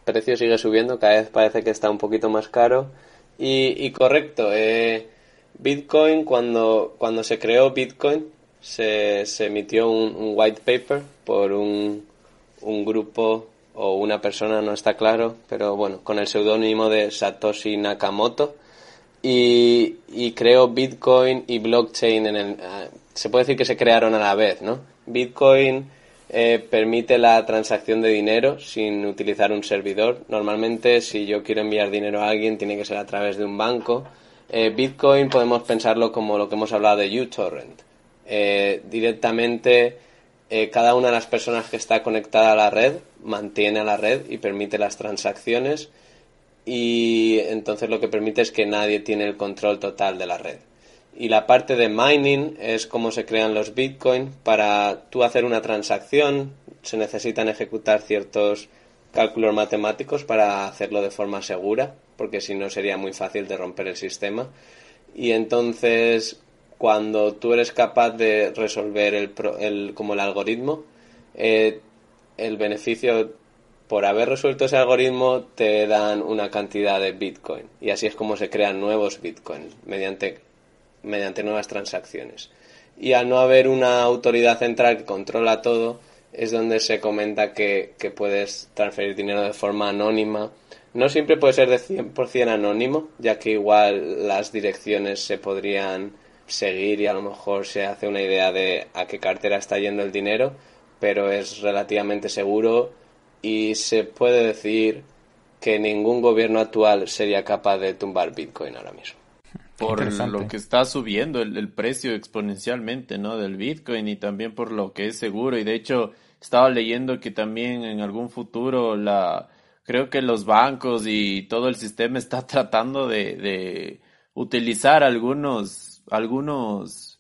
Speaker 3: precio sigue subiendo, cada vez parece que está un poquito más caro. Y, y correcto, eh, Bitcoin, cuando, cuando se creó Bitcoin, se, emitió un, white paper por un, un grupo o una persona, no está claro, pero bueno, con el seudónimo de Satoshi Nakamoto. Y, y creó Bitcoin y blockchain en el... Ah, se puede decir que se crearon a la vez, ¿no? Bitcoin eh, permite la transacción de dinero sin utilizar un servidor. Normalmente, si yo quiero enviar dinero a alguien, tiene que ser a través de un banco eh, Bitcoin podemos pensarlo como lo que hemos hablado de uTorrent. Eh, directamente eh, cada una de las personas que está conectada a la red mantiene a la red y permite las transacciones y entonces lo que permite es que nadie tiene el control total de la red. Y la parte de mining es cómo se crean los Bitcoin. Para tú hacer una transacción se necesitan ejecutar ciertos cálculos matemáticos para hacerlo de forma segura porque si no sería muy fácil de romper el sistema. Y entonces, cuando tú eres capaz de resolver el, el como el algoritmo, eh, el beneficio por haber resuelto ese algoritmo te dan una cantidad de Bitcoin. Y así es como se crean nuevos Bitcoin mediante, mediante nuevas transacciones. Y al no haber una autoridad central que controla todo, es donde se comenta que, que puedes transferir dinero de forma anónima no siempre puede ser de 100% anónimo, ya que igual las direcciones se podrían seguir y a lo mejor se hace una idea de a qué cartera está yendo el dinero, pero es relativamente seguro y se puede decir que ningún gobierno actual sería capaz de tumbar Bitcoin ahora mismo.
Speaker 1: Por lo que está subiendo el, el, precio exponencialmente, ¿no? Del Bitcoin y también por lo que es seguro. Y de hecho, estaba leyendo que también en algún futuro la, creo que los bancos y todo el sistema está tratando de, de utilizar algunos, algunos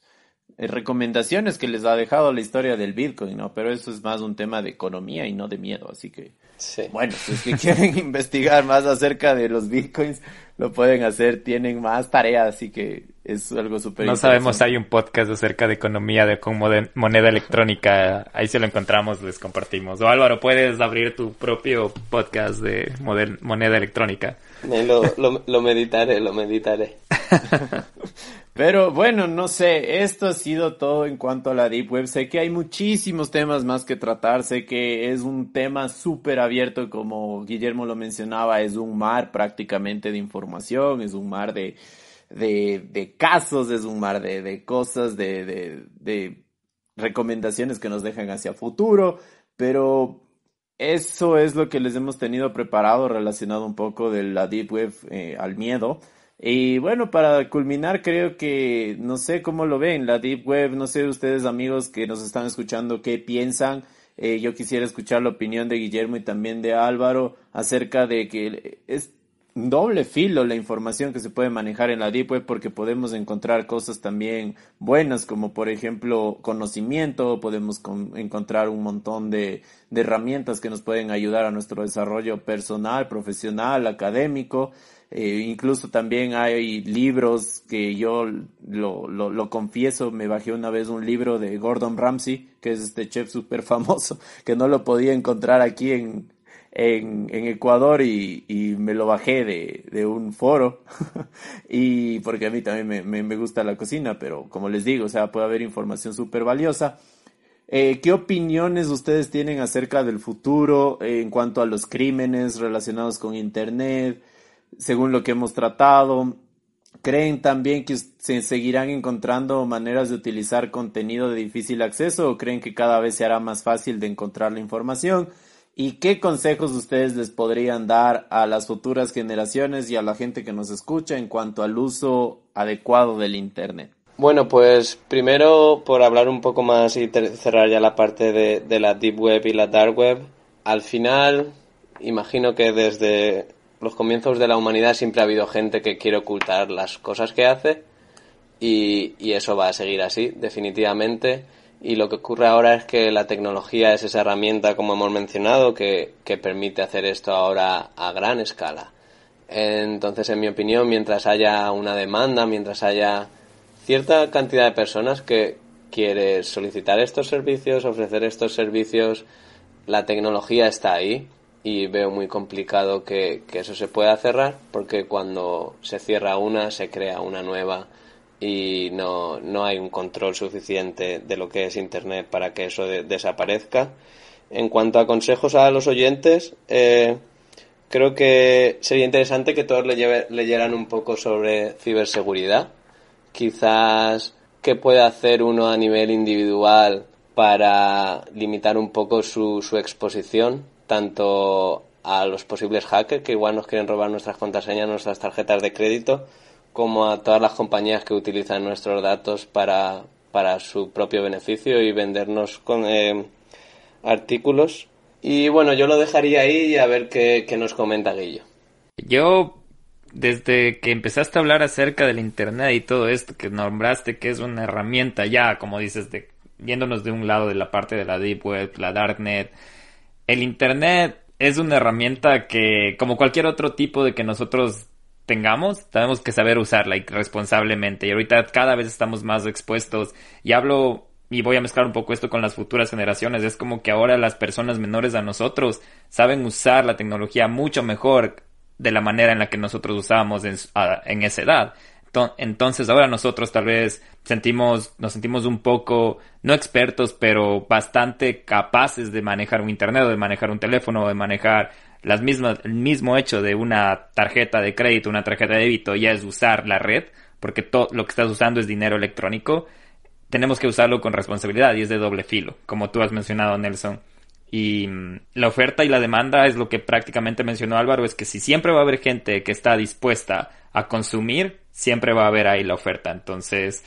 Speaker 1: eh, recomendaciones que les ha dejado la historia del Bitcoin, ¿no? Pero eso es más un tema de economía y no de miedo, así que bueno, si es que quieren investigar más acerca de los Bitcoins, lo pueden hacer, tienen más tareas, así que es algo súper
Speaker 2: No sabemos, hay un podcast acerca de economía de con moneda electrónica, ahí si lo encontramos les compartimos. O Álvaro, puedes abrir tu propio podcast de moneda electrónica.
Speaker 3: Lo, lo, lo meditaré, lo meditaré.
Speaker 1: Pero bueno, no sé, esto ha sido todo en cuanto a la Deep Web. Sé que hay muchísimos temas más que tratar, sé que es un tema súper abierto, como Guillermo lo mencionaba, es un mar prácticamente de información, es un mar de, de, casos, es un mar de, de cosas, de, de, de recomendaciones que nos dejan hacia futuro, pero eso es lo que les hemos tenido preparado relacionado un poco de la Deep Web eh, al miedo. Y bueno, para culminar, creo que no sé cómo lo ven, la Deep Web, no sé ustedes amigos que nos están escuchando, qué piensan. Eh, yo quisiera escuchar la opinión de Guillermo y también de Álvaro acerca de que es doble filo la información que se puede manejar en la Deep Web porque podemos encontrar cosas también buenas como por ejemplo conocimiento, podemos encontrar un montón de, de herramientas que nos pueden ayudar a nuestro desarrollo personal, profesional, académico eh, incluso también hay libros que yo lo, lo, confieso, me bajé una vez un libro de Gordon Ramsay, que es este chef súper famoso, que no lo podía encontrar aquí en, en, Ecuador y, y, me lo bajé de, de un foro. y porque a mí también me, me, me, gusta la cocina, pero como les digo, o sea, puede haber información súper valiosa. Eh, ¿Qué opiniones ustedes tienen acerca del futuro en cuanto a los crímenes relacionados con Internet? Según lo que hemos tratado. ¿Creen también que se seguirán encontrando maneras de utilizar contenido de difícil acceso o creen que cada vez se hará más fácil de encontrar la información? ¿Y qué consejos ustedes les podrían dar a las futuras generaciones y a la gente que nos escucha en cuanto al uso adecuado del Internet?
Speaker 3: Bueno, pues primero por hablar un poco más y cerrar ya la parte de, de la Deep Web y la Dark Web. Al final, imagino que desde los comienzos de la humanidad siempre ha habido gente que quiere ocultar las cosas que hace y, eso va a seguir así, definitivamente. Y lo que ocurre ahora es que la tecnología es esa herramienta, como hemos mencionado, que, que permite hacer esto ahora a gran escala. Entonces, en mi opinión, mientras haya una demanda, mientras haya cierta cantidad de personas que quiere solicitar estos servicios, ofrecer estos servicios, la tecnología está ahí y veo muy complicado que, eso se pueda cerrar porque cuando se cierra una se crea una nueva y no, no hay un control suficiente de lo que es Internet para que eso desaparezca. En cuanto a consejos a los oyentes, eh, creo que sería interesante que todos leyeran un poco sobre ciberseguridad. Quizás qué puede hacer uno a nivel individual para limitar un poco su, su exposición tanto a los posibles hackers que igual nos quieren robar nuestras contraseñas, nuestras tarjetas de crédito, como a todas las compañías que utilizan nuestros datos para, para su propio beneficio y vendernos con eh, artículos. Y bueno, yo lo dejaría ahí y a ver qué, qué nos comenta Guillo.
Speaker 2: Yo, desde que empezaste a hablar acerca del Internet y todo esto que nombraste, que es una herramienta ya, como dices, de, viéndonos de un lado de la parte de la Deep Web, la Darknet, el Internet es una herramienta que, como cualquier otro tipo de que nosotros tengamos, tenemos que saber usarla responsablemente. Y ahorita cada vez estamos más expuestos. Y hablo, y voy a mezclar un poco esto con las futuras generaciones. Es como que ahora las personas menores a nosotros saben usar la tecnología mucho mejor de la manera en la que nosotros usábamos en, en esa edad. Entonces ahora nosotros tal vez sentimos, nos sentimos un poco, no expertos, pero bastante capaces de manejar un internet, o de manejar un teléfono, de manejar las mismas, el mismo hecho de una tarjeta de crédito, una tarjeta de débito, ya es usar la red, porque todo lo que estás usando es dinero electrónico. Tenemos que usarlo con responsabilidad y es de doble filo, como tú has mencionado, Nelson. Y mm, la oferta y la demanda es lo que prácticamente mencionó Álvaro, es que si siempre va a haber gente que está dispuesta a consumir, siempre va a haber ahí la oferta. Entonces,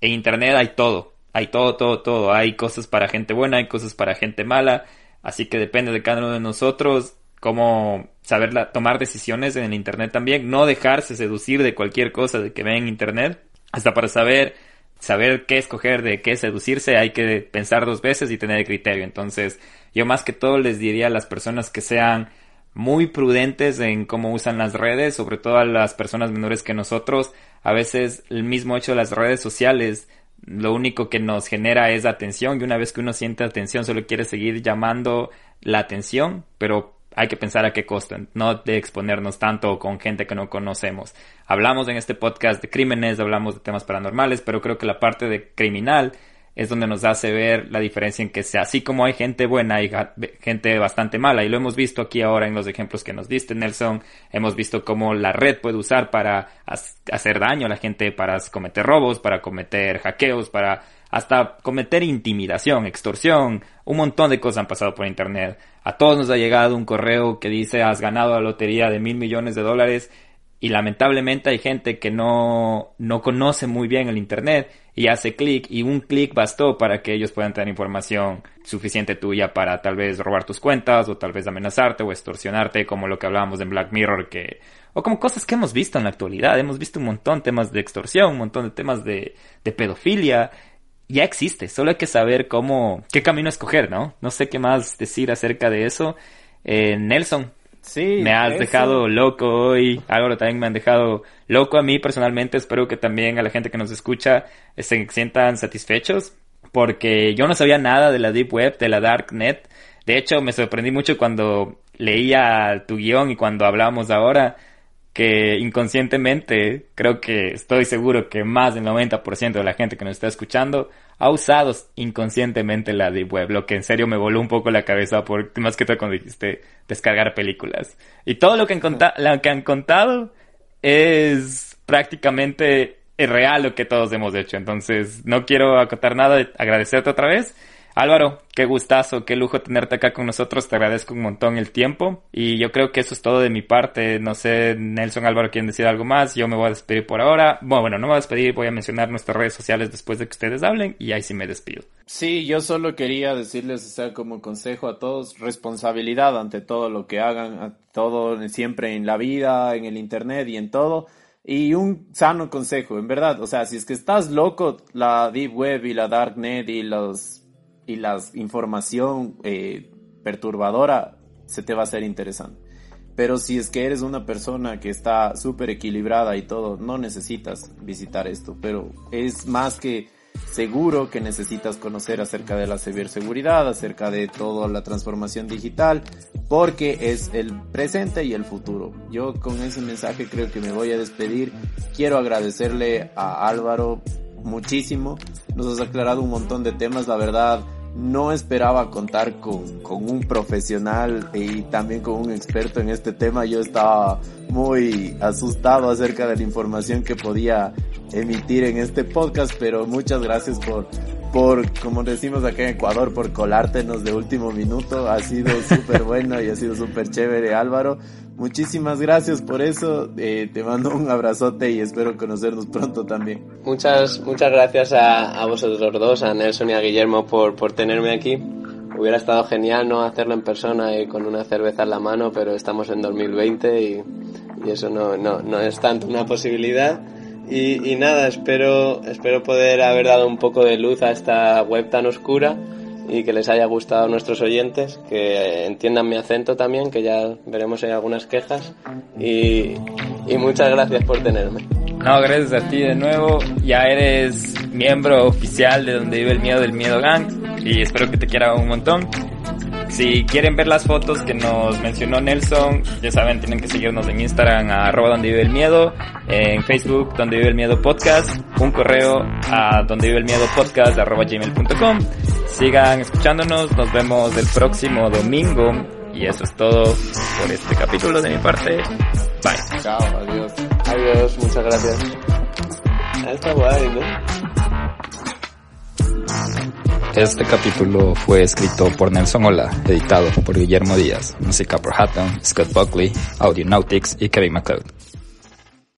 Speaker 2: en Internet hay todo, hay todo, todo, todo. Hay cosas para gente buena, hay cosas para gente mala. Así que depende de cada uno de nosotros cómo saber tomar decisiones en el Internet también. No dejarse seducir de cualquier cosa de que ve en Internet. Hasta para saber saber qué escoger, de qué seducirse, hay que pensar dos veces y tener criterio. Entonces, yo más que todo les diría a las personas que sean muy prudentes en cómo usan las redes, sobre todo a las personas menores que nosotros. A veces el mismo hecho de las redes sociales lo único que nos genera es atención y una vez que uno siente atención solo quiere seguir llamando la atención, pero hay que pensar a qué costo, no de exponernos tanto con gente que no conocemos. Hablamos en este podcast de crímenes, hablamos de temas paranormales, pero creo que la parte de criminal es donde nos hace ver la diferencia en que sea así como hay gente buena, hay gente bastante mala. Y lo hemos visto aquí ahora en los ejemplos que nos diste, Nelson. Hemos visto cómo la red puede usar para hacer daño a la gente, para cometer robos, para cometer hackeos, para hasta cometer intimidación, extorsión. Un montón de cosas han pasado por internet. A todos nos ha llegado un correo que dice has ganado la lotería de mil millones de dólares y lamentablemente hay gente que no, no conoce muy bien el Internet y hace clic y un clic bastó para que ellos puedan tener información suficiente tuya para tal vez robar tus cuentas o tal vez amenazarte o extorsionarte como lo que hablábamos en Black Mirror que o como cosas que hemos visto en la actualidad. Hemos visto un montón de temas de extorsión un montón de temas de, de pedofilia. Ya existe solo hay que saber cómo qué camino escoger no no sé qué más decir acerca de eso. Eh, Nelson
Speaker 1: Sí.
Speaker 2: Me has dejado loco hoy. Álvaro también me han dejado loco a mí personalmente. Espero que también a la gente que nos escucha se sientan satisfechos. Porque yo no sabía nada de la Deep Web, de la Darknet. De hecho, me sorprendí mucho cuando leía tu guion y cuando hablábamos ahora que inconscientemente, creo que estoy seguro que más del 90% de la gente que nos está escuchando ha usado inconscientemente la Deep Web, lo que en serio me voló un poco la cabeza, por, más que todo cuando dijiste descargar películas. Y todo lo que han, lo que han contado es prácticamente real lo que todos hemos hecho. Entonces, no quiero acotar nada, agradecerte otra vez. Álvaro, qué gustazo, qué lujo tenerte acá con nosotros. Te agradezco un montón el tiempo. Y yo creo que eso es todo de mi parte. No sé, Nelson, Álvaro, ¿quieren decir algo más? Yo me voy a despedir por ahora. Bueno, bueno, no me voy a despedir. Voy a mencionar nuestras redes sociales después de que ustedes hablen. Y ahí sí me despido.
Speaker 1: Sí, yo solo quería decirles, o sea, como consejo a todos, responsabilidad ante todo lo que hagan, todo, siempre en la vida, en el internet y en todo. Y un sano consejo, en verdad, o sea, si es que estás loco, la Deep Web y la Darknet y los y la información eh, perturbadora se te va a hacer interesante. Pero si es que eres una persona que está súper equilibrada y todo, no necesitas visitar esto. Pero es más que seguro que necesitas conocer acerca de la ciberseguridad, acerca de toda la transformación digital, porque es el presente y el futuro. Yo con ese mensaje creo que me voy a despedir. Quiero agradecerle a Álvaro muchísimo. Nos has aclarado un montón de temas, la verdad no esperaba contar con, con, un profesional y también con un experto en este tema. Yo estaba muy asustado acerca de la información que podía emitir en este podcast, pero muchas gracias por, por, como decimos acá en Ecuador, por colártenos de último minuto. Ha sido súper bueno y ha sido súper chévere, Álvaro. Muchísimas gracias por eso. Eh, te mando un abrazote y espero conocernos pronto también.
Speaker 3: Muchas, muchas gracias a, a vosotros dos, a Nelson y a Guillermo por, por tenerme aquí. Hubiera estado genial no hacerlo en persona y con una cerveza en la mano, pero estamos en 2020 y, y eso no, no, no es tanto una posibilidad. Y, y, nada, espero, espero poder haber dado un poco de luz a esta web tan oscura y que les haya gustado a nuestros oyentes, que entiendan mi acento también, que ya veremos en algunas quejas. Y, y muchas gracias por tenerme.
Speaker 2: No, gracias a ti de nuevo. Ya eres miembro oficial de Donde Vive el Miedo del Miedo Gang y espero que te quiera un montón. Si quieren ver las fotos que nos mencionó Nelson, ya saben, tienen que seguirnos en Instagram a arroba donde vive el miedo, en Facebook donde vive el miedo podcast, un correo a donde vive el miedo podcast arroba gmail.com. Sigan escuchándonos, nos vemos el próximo domingo y eso es todo por este capítulo de mi parte. Bye.
Speaker 1: Chao, adiós.
Speaker 3: Adiós, muchas gracias. Está guay, ¿no?
Speaker 2: Este capítulo fue escrito por Nelson Ola, editado por Guillermo Díaz, música por Hatton, Scott Buckley, Audionautics y Kevin MacLeod.